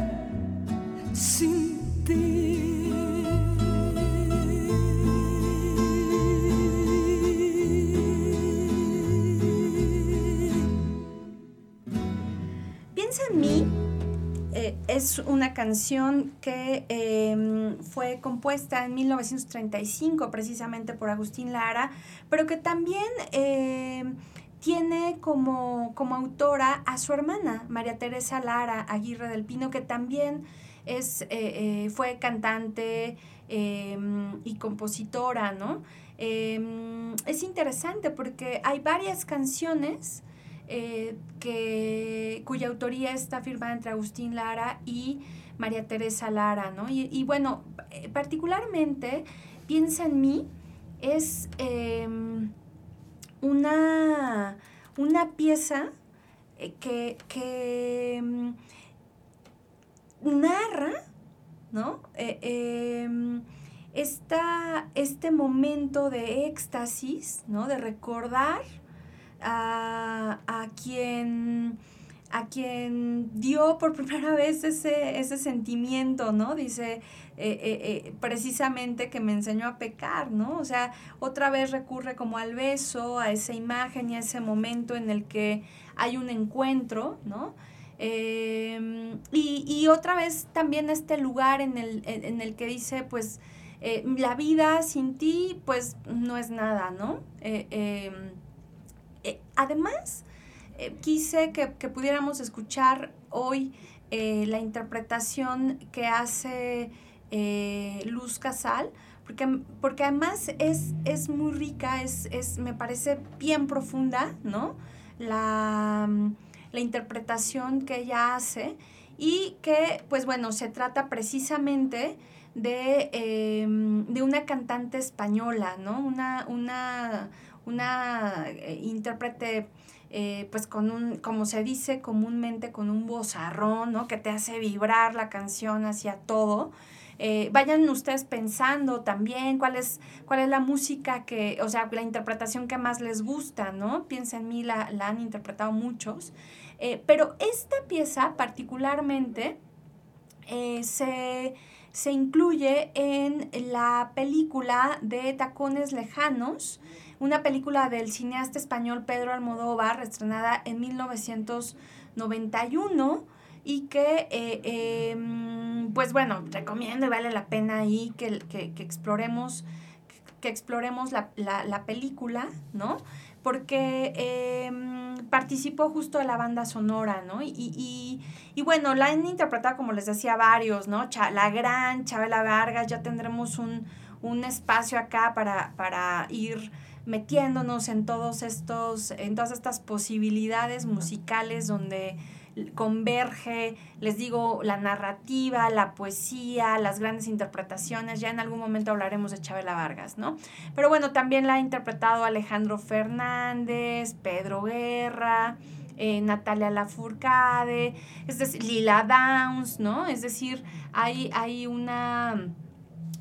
sin ti. Piensa en mí. eh, es una canción que compuesta en 1935 precisamente por Agustín Lara, pero que también eh, tiene como, como autora a su hermana, María Teresa Lara Aguirre del Pino, que también es, eh, eh, fue cantante eh, y compositora, ¿no? Eh, es interesante porque hay varias canciones que, cuya autoría está firmada entre Agustín Lara y María Teresa Lara, ¿no? Y, bueno, eh, particularmente, Piensa en mí es eh, una, una pieza eh, que, que mm, narra, ¿no? Eh, esta- este momento de éxtasis, ¿no? De recordar a, a quien a quien dio por primera vez ese, ese sentimiento, ¿no? Dice, eh, eh, eh, precisamente que me enseñó a pecar, ¿no? O sea, otra vez recurre como al beso, a esa imagen y a ese momento en el que hay un encuentro, ¿no? Eh, y, y otra vez también este lugar en el, en, el que dice, pues, la vida sin ti, pues, no es nada, ¿no? Eh, además, eh, quise que, que pudiéramos escuchar hoy eh, la interpretación que hace eh, Luz Casal, porque, porque además es, es muy rica, es, es, me parece bien profunda, ¿no? La, la interpretación que ella hace y que, pues bueno, se trata precisamente de, eh, de una cantante española, ¿no? Una, una, una intérprete, eh, pues con un, como se dice comúnmente, con un vozarrón, ¿no? Que te hace vibrar la canción hacia todo. Eh, vayan ustedes pensando también cuál es, cuál es la música que, o sea, la interpretación que más les gusta, ¿no? Piensa en mí, la, la han interpretado muchos. Eh, pero esta pieza particularmente se, se incluye en la película de Tacones Lejanos, una película del cineasta español Pedro Almodóvar, estrenada en 1991 y que, eh, eh, pues bueno, recomiendo y vale la pena ahí que, que, que exploremos, que exploremos la, la, la película, ¿no? Porque eh, participó justo de la banda sonora, ¿no? Y, y, y, bueno, la han interpretado, como les decía, varios, ¿no? Cha, la gran Chabela Vargas, ya tendremos un, un espacio acá para, para ir metiéndonos en todos estos, en todas estas posibilidades musicales donde converge, les digo, la narrativa, la poesía, las grandes interpretaciones. Ya en algún momento hablaremos de Chabela Vargas, ¿no? Pero bueno, también la ha interpretado Alejandro Fernández, Pedro Guerra, eh, Natalia Lafourcade, es decir, Lila Downs, ¿no? Es decir, hay, hay una,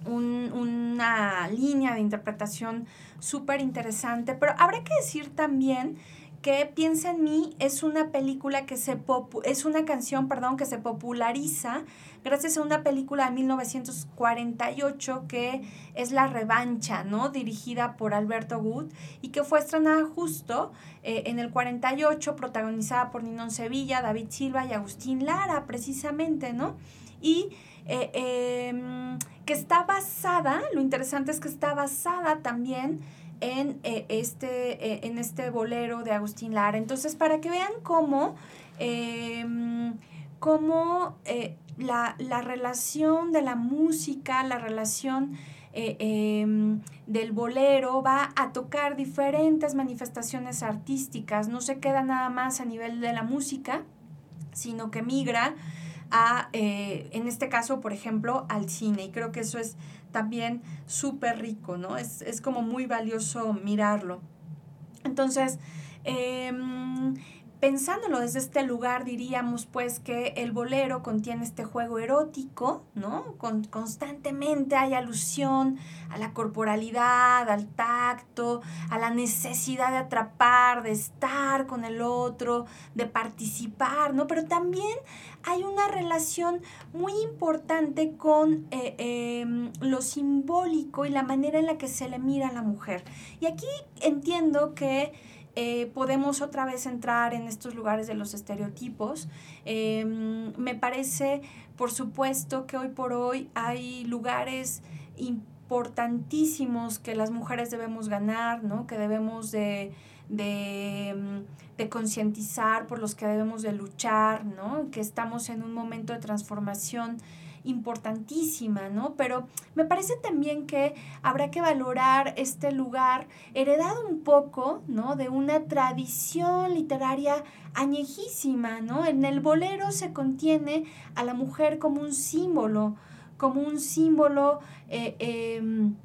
una línea de interpretación súper interesante, pero habrá que decir también que Piensa en mí es una película que se es una canción, perdón, que se populariza gracias a una película de 1948 que es La Revancha, ¿no? Dirigida por Alberto Wood y que fue estrenada justo eh, en el 48, protagonizada por Ninón Sevilla, David Silva y Agustín Lara, precisamente, ¿no? Y eh, em, que está basada, lo interesante es que está basada también en, eh, este, eh, en este bolero de Agustín Lara. Entonces, para que vean cómo, em, cómo eh, la, relación de la música, la relación em, del bolero va a tocar diferentes manifestaciones artísticas, no se queda nada más a nivel de la música, sino que migra a, en este caso, por ejemplo, al cine. Y creo que eso es también súper rico, ¿no? Es, es, como muy valioso mirarlo. Entonces, eh, pensándolo desde este lugar, diríamos pues que el bolero contiene este juego erótico, ¿no? Con, constantemente hay alusión a la corporalidad, al tacto, a la necesidad de atrapar, de estar con el otro, de participar, ¿no? Pero también hay una relación muy importante con eh, em, lo simbólico y la manera en la que se le mira a la mujer. Y aquí entiendo que eh, podemos otra vez entrar en estos lugares de los estereotipos. Em, me parece, por supuesto, que hoy por hoy hay lugares importantísimos que las mujeres debemos ganar, ¿no? que debemos de, de, de concientizar, por los que debemos de luchar, ¿no? que estamos en un momento de transformación importantísima, ¿no? Pero me parece también que habrá que valorar este lugar heredado un poco, ¿no? De una tradición literaria añejísima, ¿no? En el bolero se contiene a la mujer como un símbolo, como un símbolo eh, em,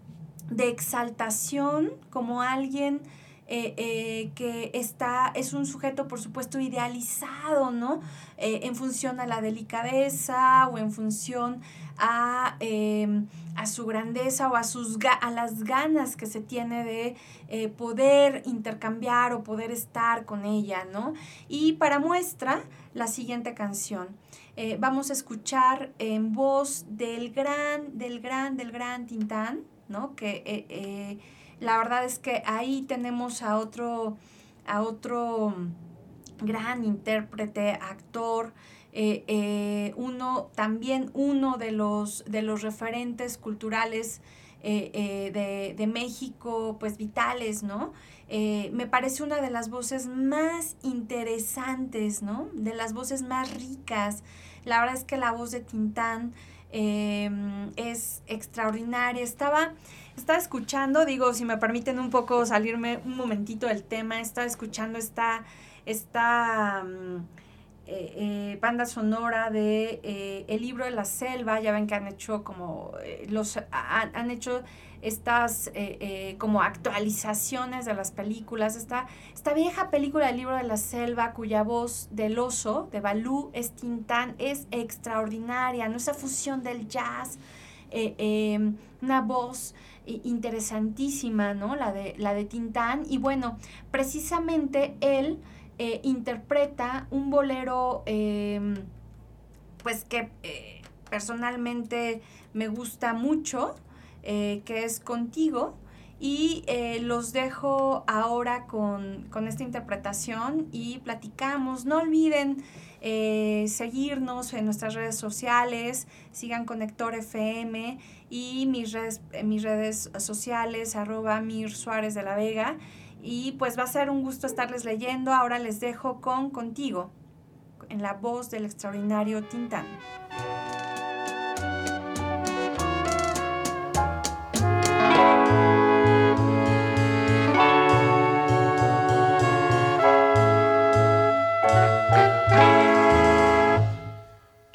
de exaltación, como alguien eh, eh, que está, es un sujeto, por supuesto, idealizado, ¿no? Eh, en función a la delicadeza o en función a, em, a su grandeza o a, sus, a las ganas que se tiene de poder intercambiar o poder estar con ella, ¿no? Y para muestra, la siguiente canción. vamos a escuchar en voz del gran, del gran, del gran Tintán, ¿no? Que la verdad es que ahí tenemos a otro, a otro gran intérprete, actor, eh, eh, uno, también uno de los, de los referentes culturales eh, de, México, pues vitales, ¿no? me parece una de las voces más interesantes, ¿no? De las voces más ricas. La verdad es que la voz de Tintán es extraordinaria. Estaba estaba escuchando, digo, si me permiten un poco salirme un momentito del tema, estaba escuchando esta, esta mm, eh, eh, banda sonora de eh, El libro de la selva, ya ven que han hecho como, los, han, hecho estas como actualizaciones de las películas, esta, esta vieja película del libro de la selva cuya voz del oso, de Balú, es Tintán, es extraordinaria, ¿no? Esa fusión del jazz, em, una voz interesantísima, ¿no? La de, la de Tintán. Y bueno, precisamente él eh, interpreta un bolero, em, pues que eh, personalmente me gusta mucho, eh, que es Contigo. Y los dejo ahora con, con, esta interpretación y platicamos. No olviden eh, seguirnos en nuestras redes sociales, sigan Conector FM y mis redes, mis redes sociales, arroba Mir Suárez de la Vega. Y pues va a ser un gusto estarles leyendo. Ahora les dejo con Contigo, en la voz del extraordinario Tintán.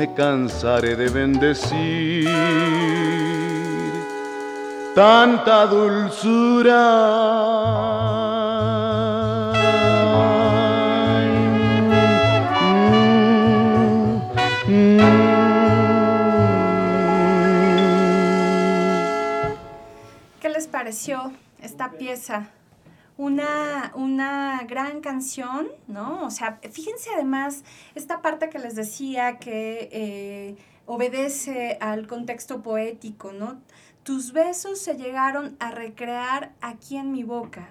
me cansaré de bendecir tanta dulzura. ¿Qué les pareció esta pieza? una, una gran canción, ¿no? O sea, fíjense además esta parte que les decía que eh, obedece al contexto poético, ¿no? Tus besos se llegaron a recrear aquí en mi boca.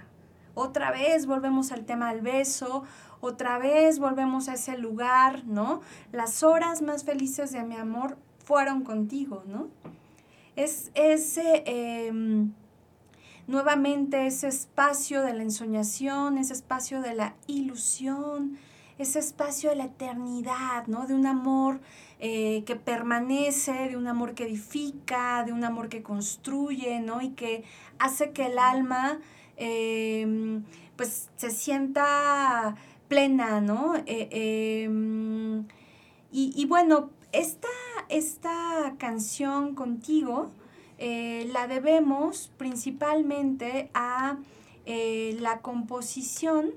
Otra vez volvemos al tema del beso, otra vez volvemos a ese lugar, ¿no? Las horas más felices de mi amor fueron contigo, ¿no? Es ese... Em, nuevamente ese espacio de la ensoñación, ese espacio de la ilusión, ese espacio de la eternidad, ¿no? De un amor eh, que permanece, de un amor que edifica, de un amor que construye, ¿no? Y que hace que el alma, em, pues, se sienta plena, ¿no? Eh, em, y, y, bueno, esta, esta canción contigo, eh, la debemos principalmente a eh, la composición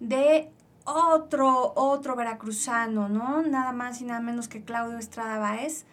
de otro, otro veracruzano, ¿no? Nada más y nada menos que Claudio Estrada Báez,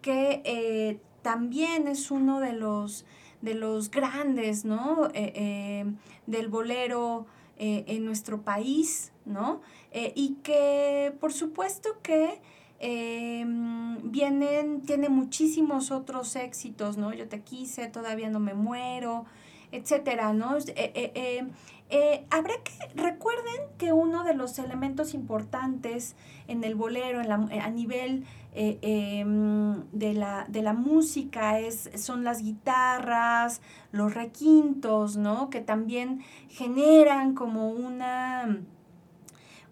que eh, también es uno de los, de los grandes, ¿no? del bolero en nuestro país, ¿no? y que por supuesto que Em, vienen, tiene muchísimos otros éxitos, ¿no? Yo te quise, todavía no me muero, etcétera, ¿no? Eh, eh, eh, habrá que, recuerden que uno de los elementos importantes en el bolero, en la, a nivel em, de, la, de la música, es, son las guitarras, los requintos, ¿no? Que también generan como una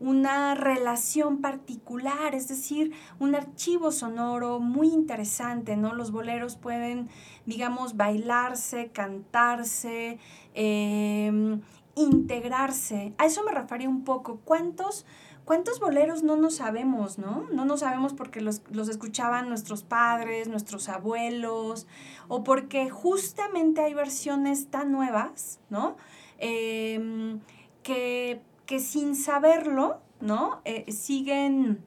una relación particular, es decir, un archivo sonoro muy interesante, ¿no? Los boleros pueden, digamos, bailarse, cantarse, em, integrarse. A eso me refería un poco. ¿Cuántos, cuántos boleros no nos sabemos, no? No nos sabemos porque los, los escuchaban nuestros padres, nuestros abuelos, o porque justamente hay versiones tan nuevas, ¿no? Em, que que sin saberlo, ¿no? Eh, siguen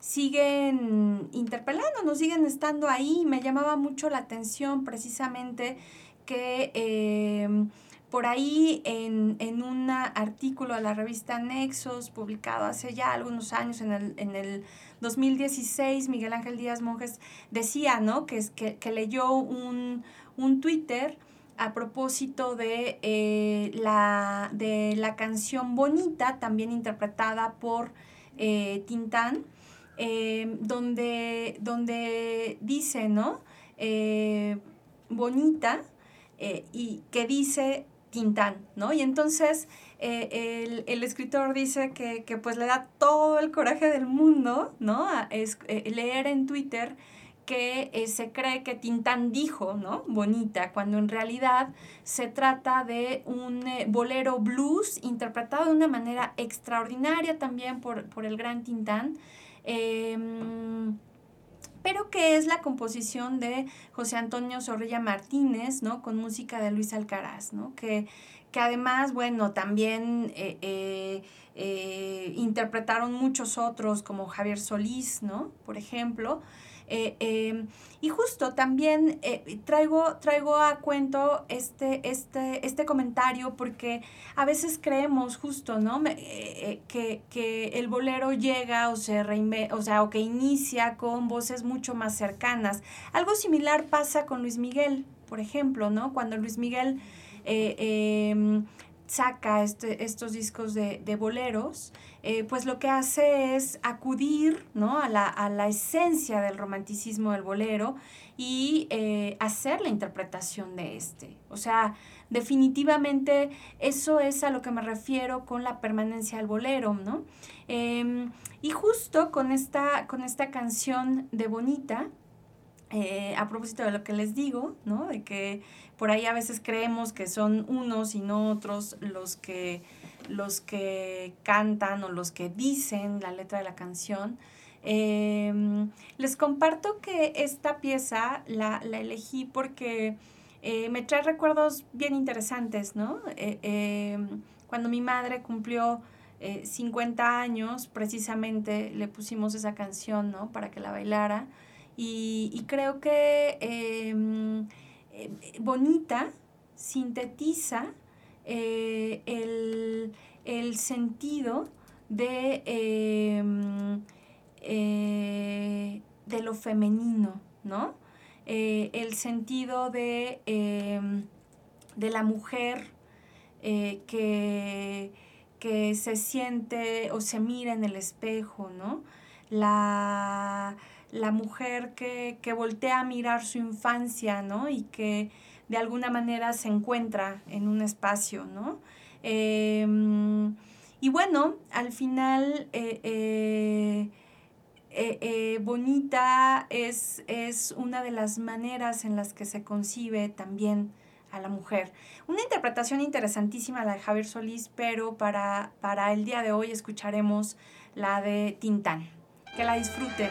siguen interpelándonos, siguen estando ahí. Me llamaba mucho la atención precisamente que em, por ahí en, en un artículo de la revista Nexos, publicado hace ya algunos años, en el, en el 2016, Miguel Ángel Díaz Monjes decía, ¿no? Que, que, que leyó un, un Twitter a propósito de, eh, la, de la canción Bonita, también interpretada por eh, Tintán, eh, donde, donde dice, ¿no? bonita, y que dice Tintán, ¿no? Y entonces el, el, escritor dice que, que, pues le da todo el coraje del mundo, ¿no? es, leer en Twitter que eh, se cree que Tintán dijo, ¿no? Bonita, cuando en realidad se trata de un eh, bolero blues interpretado de una manera extraordinaria también por, por el gran Tintán. Em, pero que es la composición de José Antonio Zorrilla Martínez, ¿no? Con música de Luis Alcaraz, ¿no? Que, que además, bueno, también eh, interpretaron muchos otros, como Javier Solís, ¿no? Por ejemplo. Eh, em, y justo también eh, traigo, traigo a cuento este, este, este comentario porque a veces creemos justo, ¿no? Eh, que, que, el bolero llega o se o sea, o que inicia con voces mucho más cercanas. Algo similar pasa con Luis Miguel, por ejemplo, ¿no? Cuando Luis Miguel em, saca este, estos discos de, de boleros, eh, pues lo que hace es acudir ¿no? a, la, a, la, esencia del romanticismo del bolero y eh, hacer la interpretación de este. O sea, definitivamente eso es a lo que me refiero con la permanencia del bolero, ¿no? Em, y justo con esta, con esta canción de Bonita, eh, a propósito de lo que les digo, ¿no? De que por ahí a veces creemos que son unos y no otros los que los que cantan o los que dicen la letra de la canción. Em, les comparto que esta pieza la, elegí porque eh, me trae recuerdos bien interesantes, ¿no? Eh, em, cuando mi madre cumplió 50 eh, años, precisamente le pusimos esa canción, ¿no? Para que la bailara. Y, y creo que Bonita sintetiza eh, el, sentido de, em, eh, de lo femenino, ¿no? Eh, el sentido de, em, de la mujer que, que se siente o se mira en el espejo, ¿no? La, la mujer que, que, voltea a mirar su infancia, ¿no? Y que de alguna manera se encuentra en un espacio, ¿no? Em, y bueno, al final, eh, eh, eh, bonita es, es una de las maneras en las que se concibe también a la mujer. Una interpretación interesantísima la de Javier Solís, pero para, para el día de hoy escucharemos la de Tintán. Que la disfruten.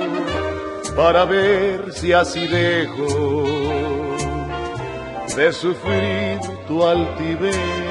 para ver si así dejo de sufrir tu altivez.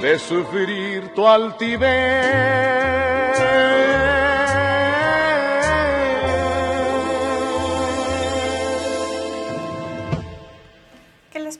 de sufrir tu altivez.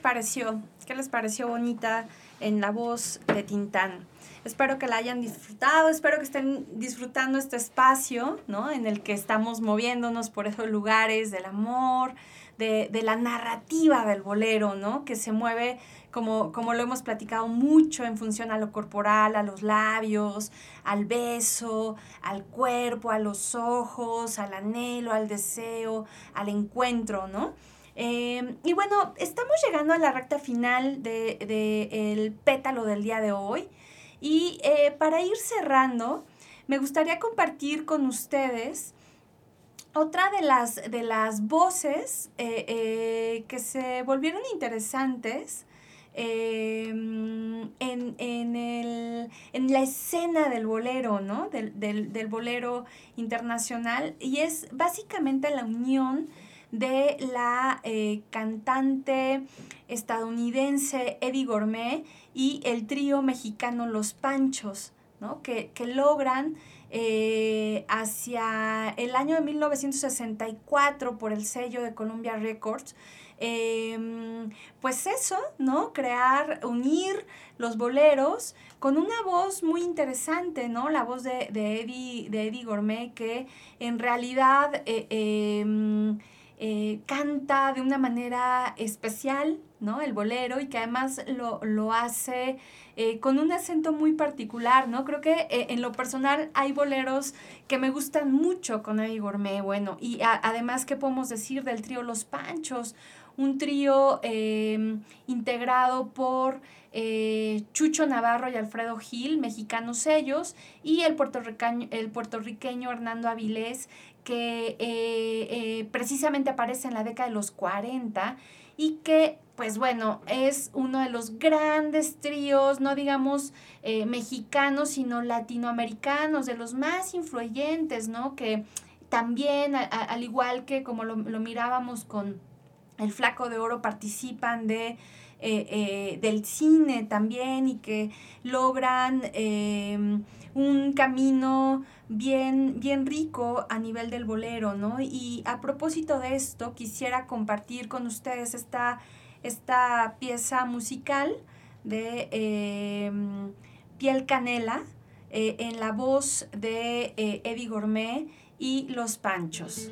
pareció? ¿Qué les pareció bonita en la voz de Tintán? Espero que la hayan disfrutado, espero que estén disfrutando este espacio, ¿no? En el que estamos moviéndonos por esos lugares del amor, de, de, la narrativa del bolero, ¿no? Que se mueve, como, como lo hemos platicado mucho, en función a lo corporal, a los labios, al beso, al cuerpo, a los ojos, al anhelo, al deseo, al encuentro, ¿no? Em, y bueno, estamos llegando a la recta final del de, pétalo del día de hoy. Y eh, para ir cerrando, me gustaría compartir con ustedes otra de las, de las voces eh, eh, que se volvieron interesantes em, en, en, la escena del bolero, ¿no? Del, del bolero internacional. Y es básicamente la unión de la eh, cantante estadounidense Eddie Gourmet y el trío mexicano Los Panchos, ¿no? que, logran eh, hacia el año de 1964 por el sello de Columbia Records, em, pues eso, ¿no? Crear, unir los boleros con una voz muy interesante, ¿no? La voz de, de, Eddie, de Eddie Gourmet, que en realidad eh, em, eh, canta de una manera especial, ¿no? El bolero y que además lo, hace eh, con un acento muy particular, ¿no? Creo que en lo personal hay boleros que me gustan mucho con Eddie Gourmet, bueno, y además, ¿qué podemos decir del trío Los Panchos? Un trío em, integrado por Chucho Navarro y Alfredo Gil, mexicanos ellos, y el puertorriqueño, el puertorriqueño Hernando Avilés, que eh, eh, precisamente aparece en la década de los 40 y que, pues bueno, es uno de los grandes tríos, no digamos eh, mexicanos, sino latinoamericanos, de los más influyentes, ¿no? Que también, al igual que como lo, mirábamos con el Flaco de Oro, participan de del cine también y que logran un camino bien, bien rico a nivel del bolero, ¿no? Y a propósito de esto, quisiera compartir con ustedes esta, esta pieza musical de em, Piel Canela eh, en la voz de eh, Eddie Gourmet y Los Panchos.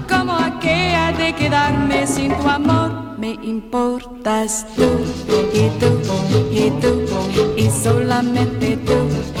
como aquella de quedarme sin tu amor. Me importas tú y tú y tú y solamente tú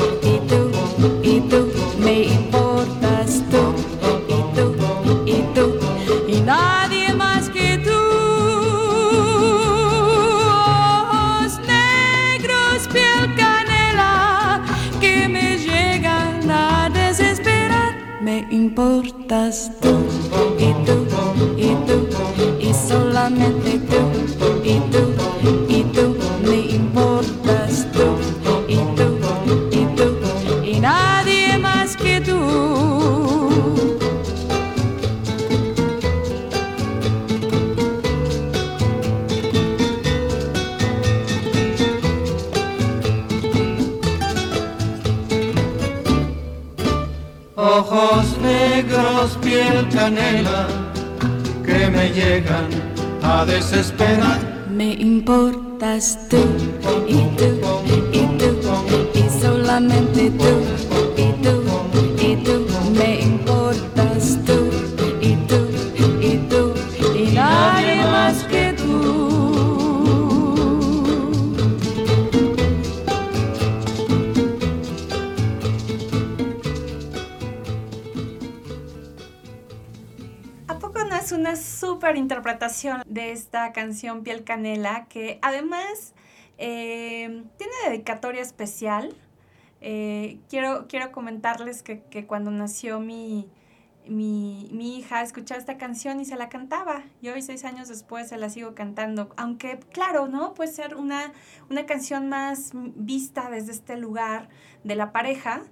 canción Piel Canela que además eh, tiene dedicatoria especial? Eh, quiero, quiero comentarles que, que cuando nació mi, mi, mi hija escuchaba esta canción y se la cantaba. Y hoy, seis años después, se la sigo cantando. Aunque, claro, ¿no? Puede ser una, una canción más vista desde este lugar de la pareja.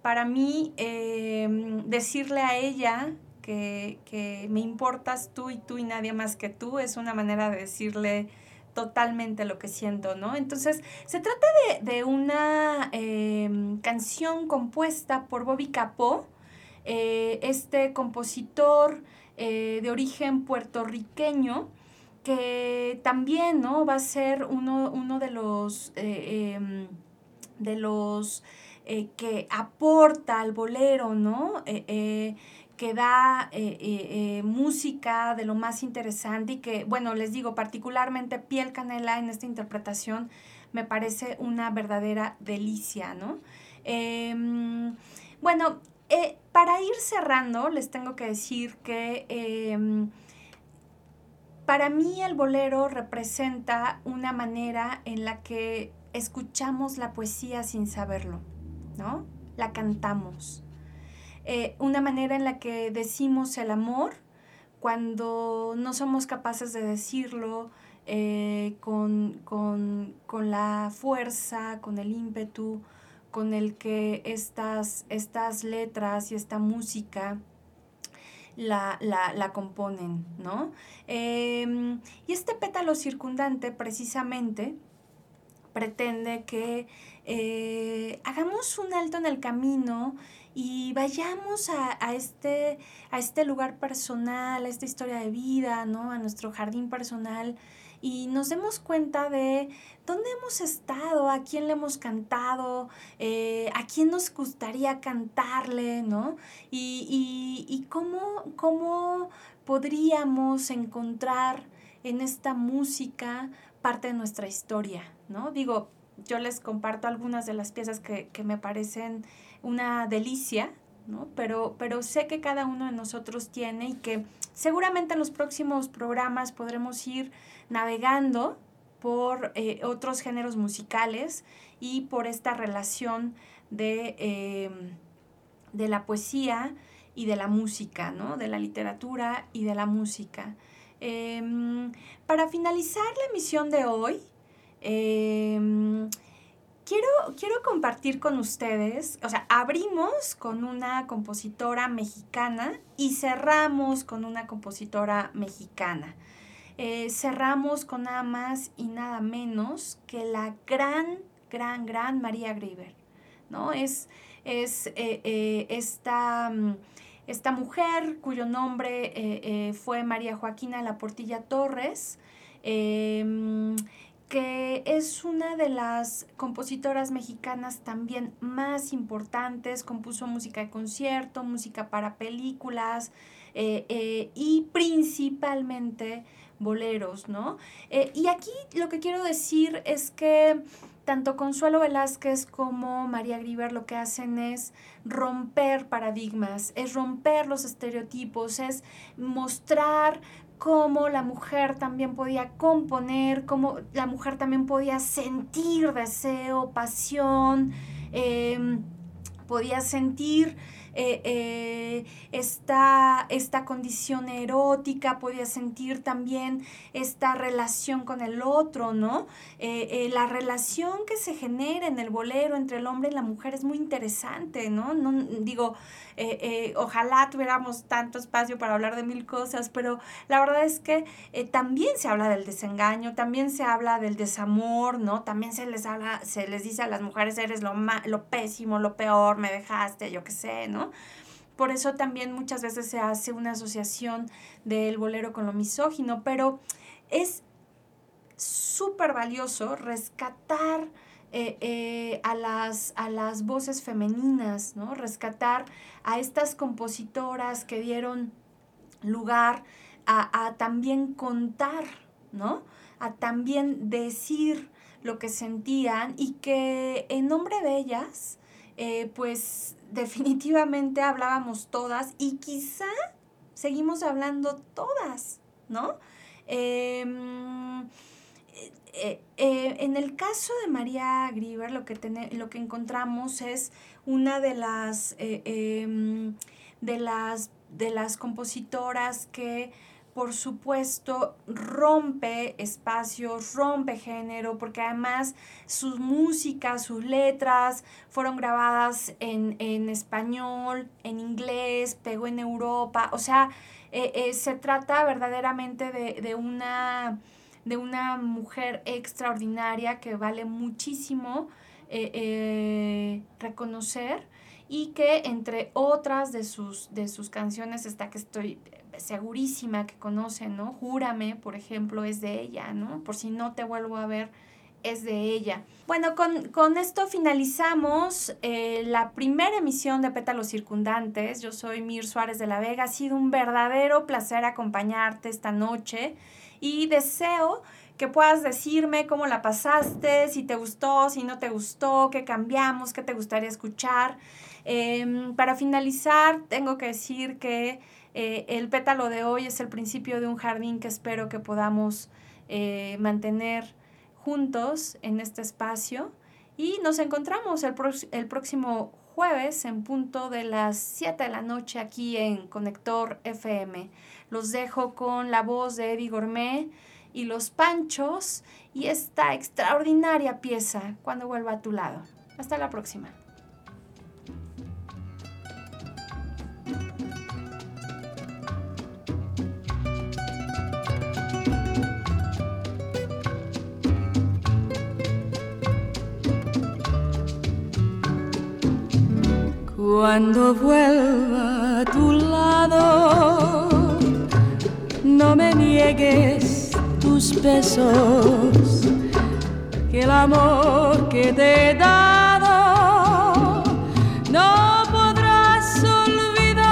Para mí, eh, decirle a ella que, que me importas tú y tú y nadie más que tú es una manera de decirle totalmente lo que siento, ¿no? Entonces, se trata de, de una eh, canción compuesta por Bobby Capó, eh, este compositor eh, de origen puertorriqueño, que también, ¿no? Va a ser uno, uno de los, eh, em, de los que aporta al bolero, ¿no? Que da eh, eh, eh, música de lo más interesante y que, bueno, les digo, particularmente Piel Canela en esta interpretación me parece una verdadera delicia, ¿no? Em, bueno, para ir cerrando, les tengo que decir que em, para mí el bolero representa una manera en la que escuchamos la poesía sin saberlo, ¿no? La cantamos. Eh, una manera en la que decimos el amor cuando no somos capaces de decirlo eh, con, con- con la fuerza, con el ímpetu, con el que estas, estas letras y esta música la, la- la componen, ¿no? Em, y este pétalo circundante precisamente pretende que eh, hagamos un alto en el camino y vayamos a, a este, a este lugar personal, a esta historia de vida, ¿no? A nuestro jardín personal y nos demos cuenta de dónde hemos estado, a quién le hemos cantado, eh, a quién nos gustaría cantarle, ¿no? Y, y- y cómo, cómo podríamos encontrar en esta música parte de nuestra historia, ¿no? Digo, yo les comparto algunas de las piezas que, que me parecen una delicia, ¿no? Pero, pero sé que cada uno de nosotros tiene y que seguramente en los próximos programas podremos ir navegando por eh, otros géneros musicales y por esta relación de, eh, de la poesía y de la música, ¿no? De la literatura y de la música. Em, para finalizar la emisión de hoy, em, quiero, quiero compartir con ustedes, o sea, abrimos con una compositora mexicana y cerramos con una compositora mexicana. Eh, cerramos con nada más y nada menos que la gran, gran, gran María Grieber, ¿no? Es, es eh, eh, esta, mm, esta mujer cuyo nombre fue María Joaquina la Portilla Torres, mm, que es una de las compositoras mexicanas también más importantes, compuso música de concierto, música para películas eh, eh, y principalmente boleros, ¿no? Eh, y aquí lo que quiero decir es que tanto Consuelo Velázquez como María Grieber lo que hacen es romper paradigmas, es romper los estereotipos, es mostrar cómo la mujer también podía componer, cómo la mujer también podía sentir deseo, pasión, em, podía sentir eh, eh, esta, esta condición erótica, podía sentir también esta relación con el otro, ¿no? Eh, la relación que se genera en el bolero entre el hombre y la mujer es muy interesante, ¿no? no digo, ojalá tuviéramos tanto espacio para hablar de mil cosas, pero la verdad es que también se habla del desengaño, también se habla del desamor, ¿no? También se les habla, se les dice a las mujeres, eres lo, ma lo pésimo, lo peor, me dejaste, yo qué sé, ¿no? Por eso también muchas veces se hace una asociación del bolero con lo misógino, pero es súper valioso rescatar eh, eh, a, las, a las voces femeninas, ¿no? Rescatar a estas compositoras que dieron lugar a, también contar, ¿no? A también decir lo que sentían y que en nombre de ellas, eh, pues definitivamente hablábamos todas y quizá seguimos hablando todas, ¿no? Em, eh, eh, en el caso de María Grieber, lo que, lo que encontramos es una de las, eh, em, de las, de las compositoras que por supuesto, rompe espacios, rompe género, porque además sus músicas, sus letras fueron grabadas en, español, en inglés, pegó en Europa. O sea, se trata verdaderamente de una de una mujer extraordinaria que vale muchísimo eh, eh, reconocer y que entre otras de sus, de sus canciones está que estoy segurísima que conocen, ¿no? Júrame, por ejemplo, es de ella, ¿no? Por si no te vuelvo a ver, es de ella. Bueno, con, esto finalizamos eh, la primera emisión de Pétalos Circundantes. Yo soy Mir Suárez de la Vega. Ha sido un verdadero placer acompañarte esta noche y deseo que puedas decirme cómo la pasaste, si te gustó, si no te gustó, qué cambiamos, qué te gustaría escuchar. Em, para finalizar, tengo que decir que eh, el pétalo de hoy es el principio de un jardín que espero que podamos eh, mantener juntos en este espacio. Y nos encontramos el, el próximo jueves en punto de las 7 de la noche aquí en Conector FM. Los dejo con la voz de Eddie Gourmet y los panchos y esta extraordinaria pieza cuando vuelva a tu lado. Hasta la próxima. Cuando vuelva a tu lado no me niegues tus besos, que el amor que te he dado no podrás olvidar.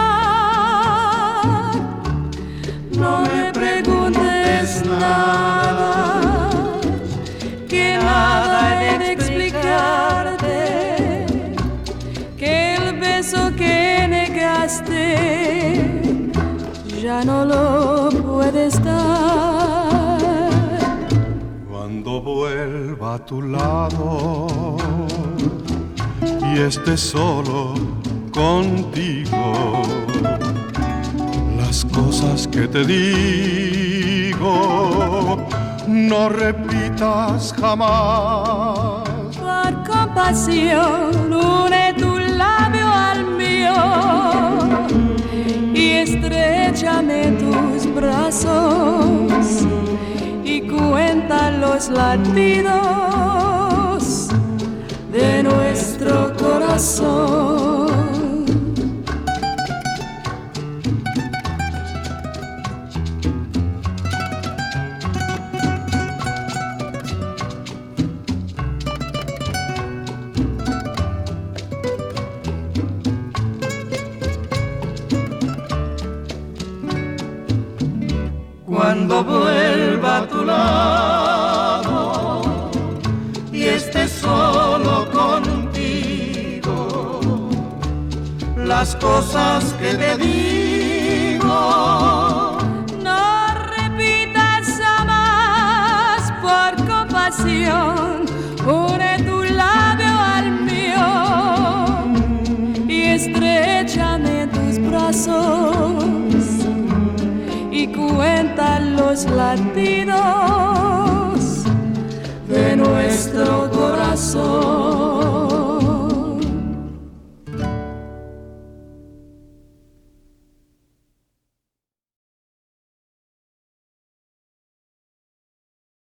No me preguntes nada, ya no lo puedes dar. Cuando vuelva a tu lado y esté solo contigo, las cosas que te digo no repitas jamás. Por compasión, estrechame tus brazos y cuenta los latidos de nuestro corazón.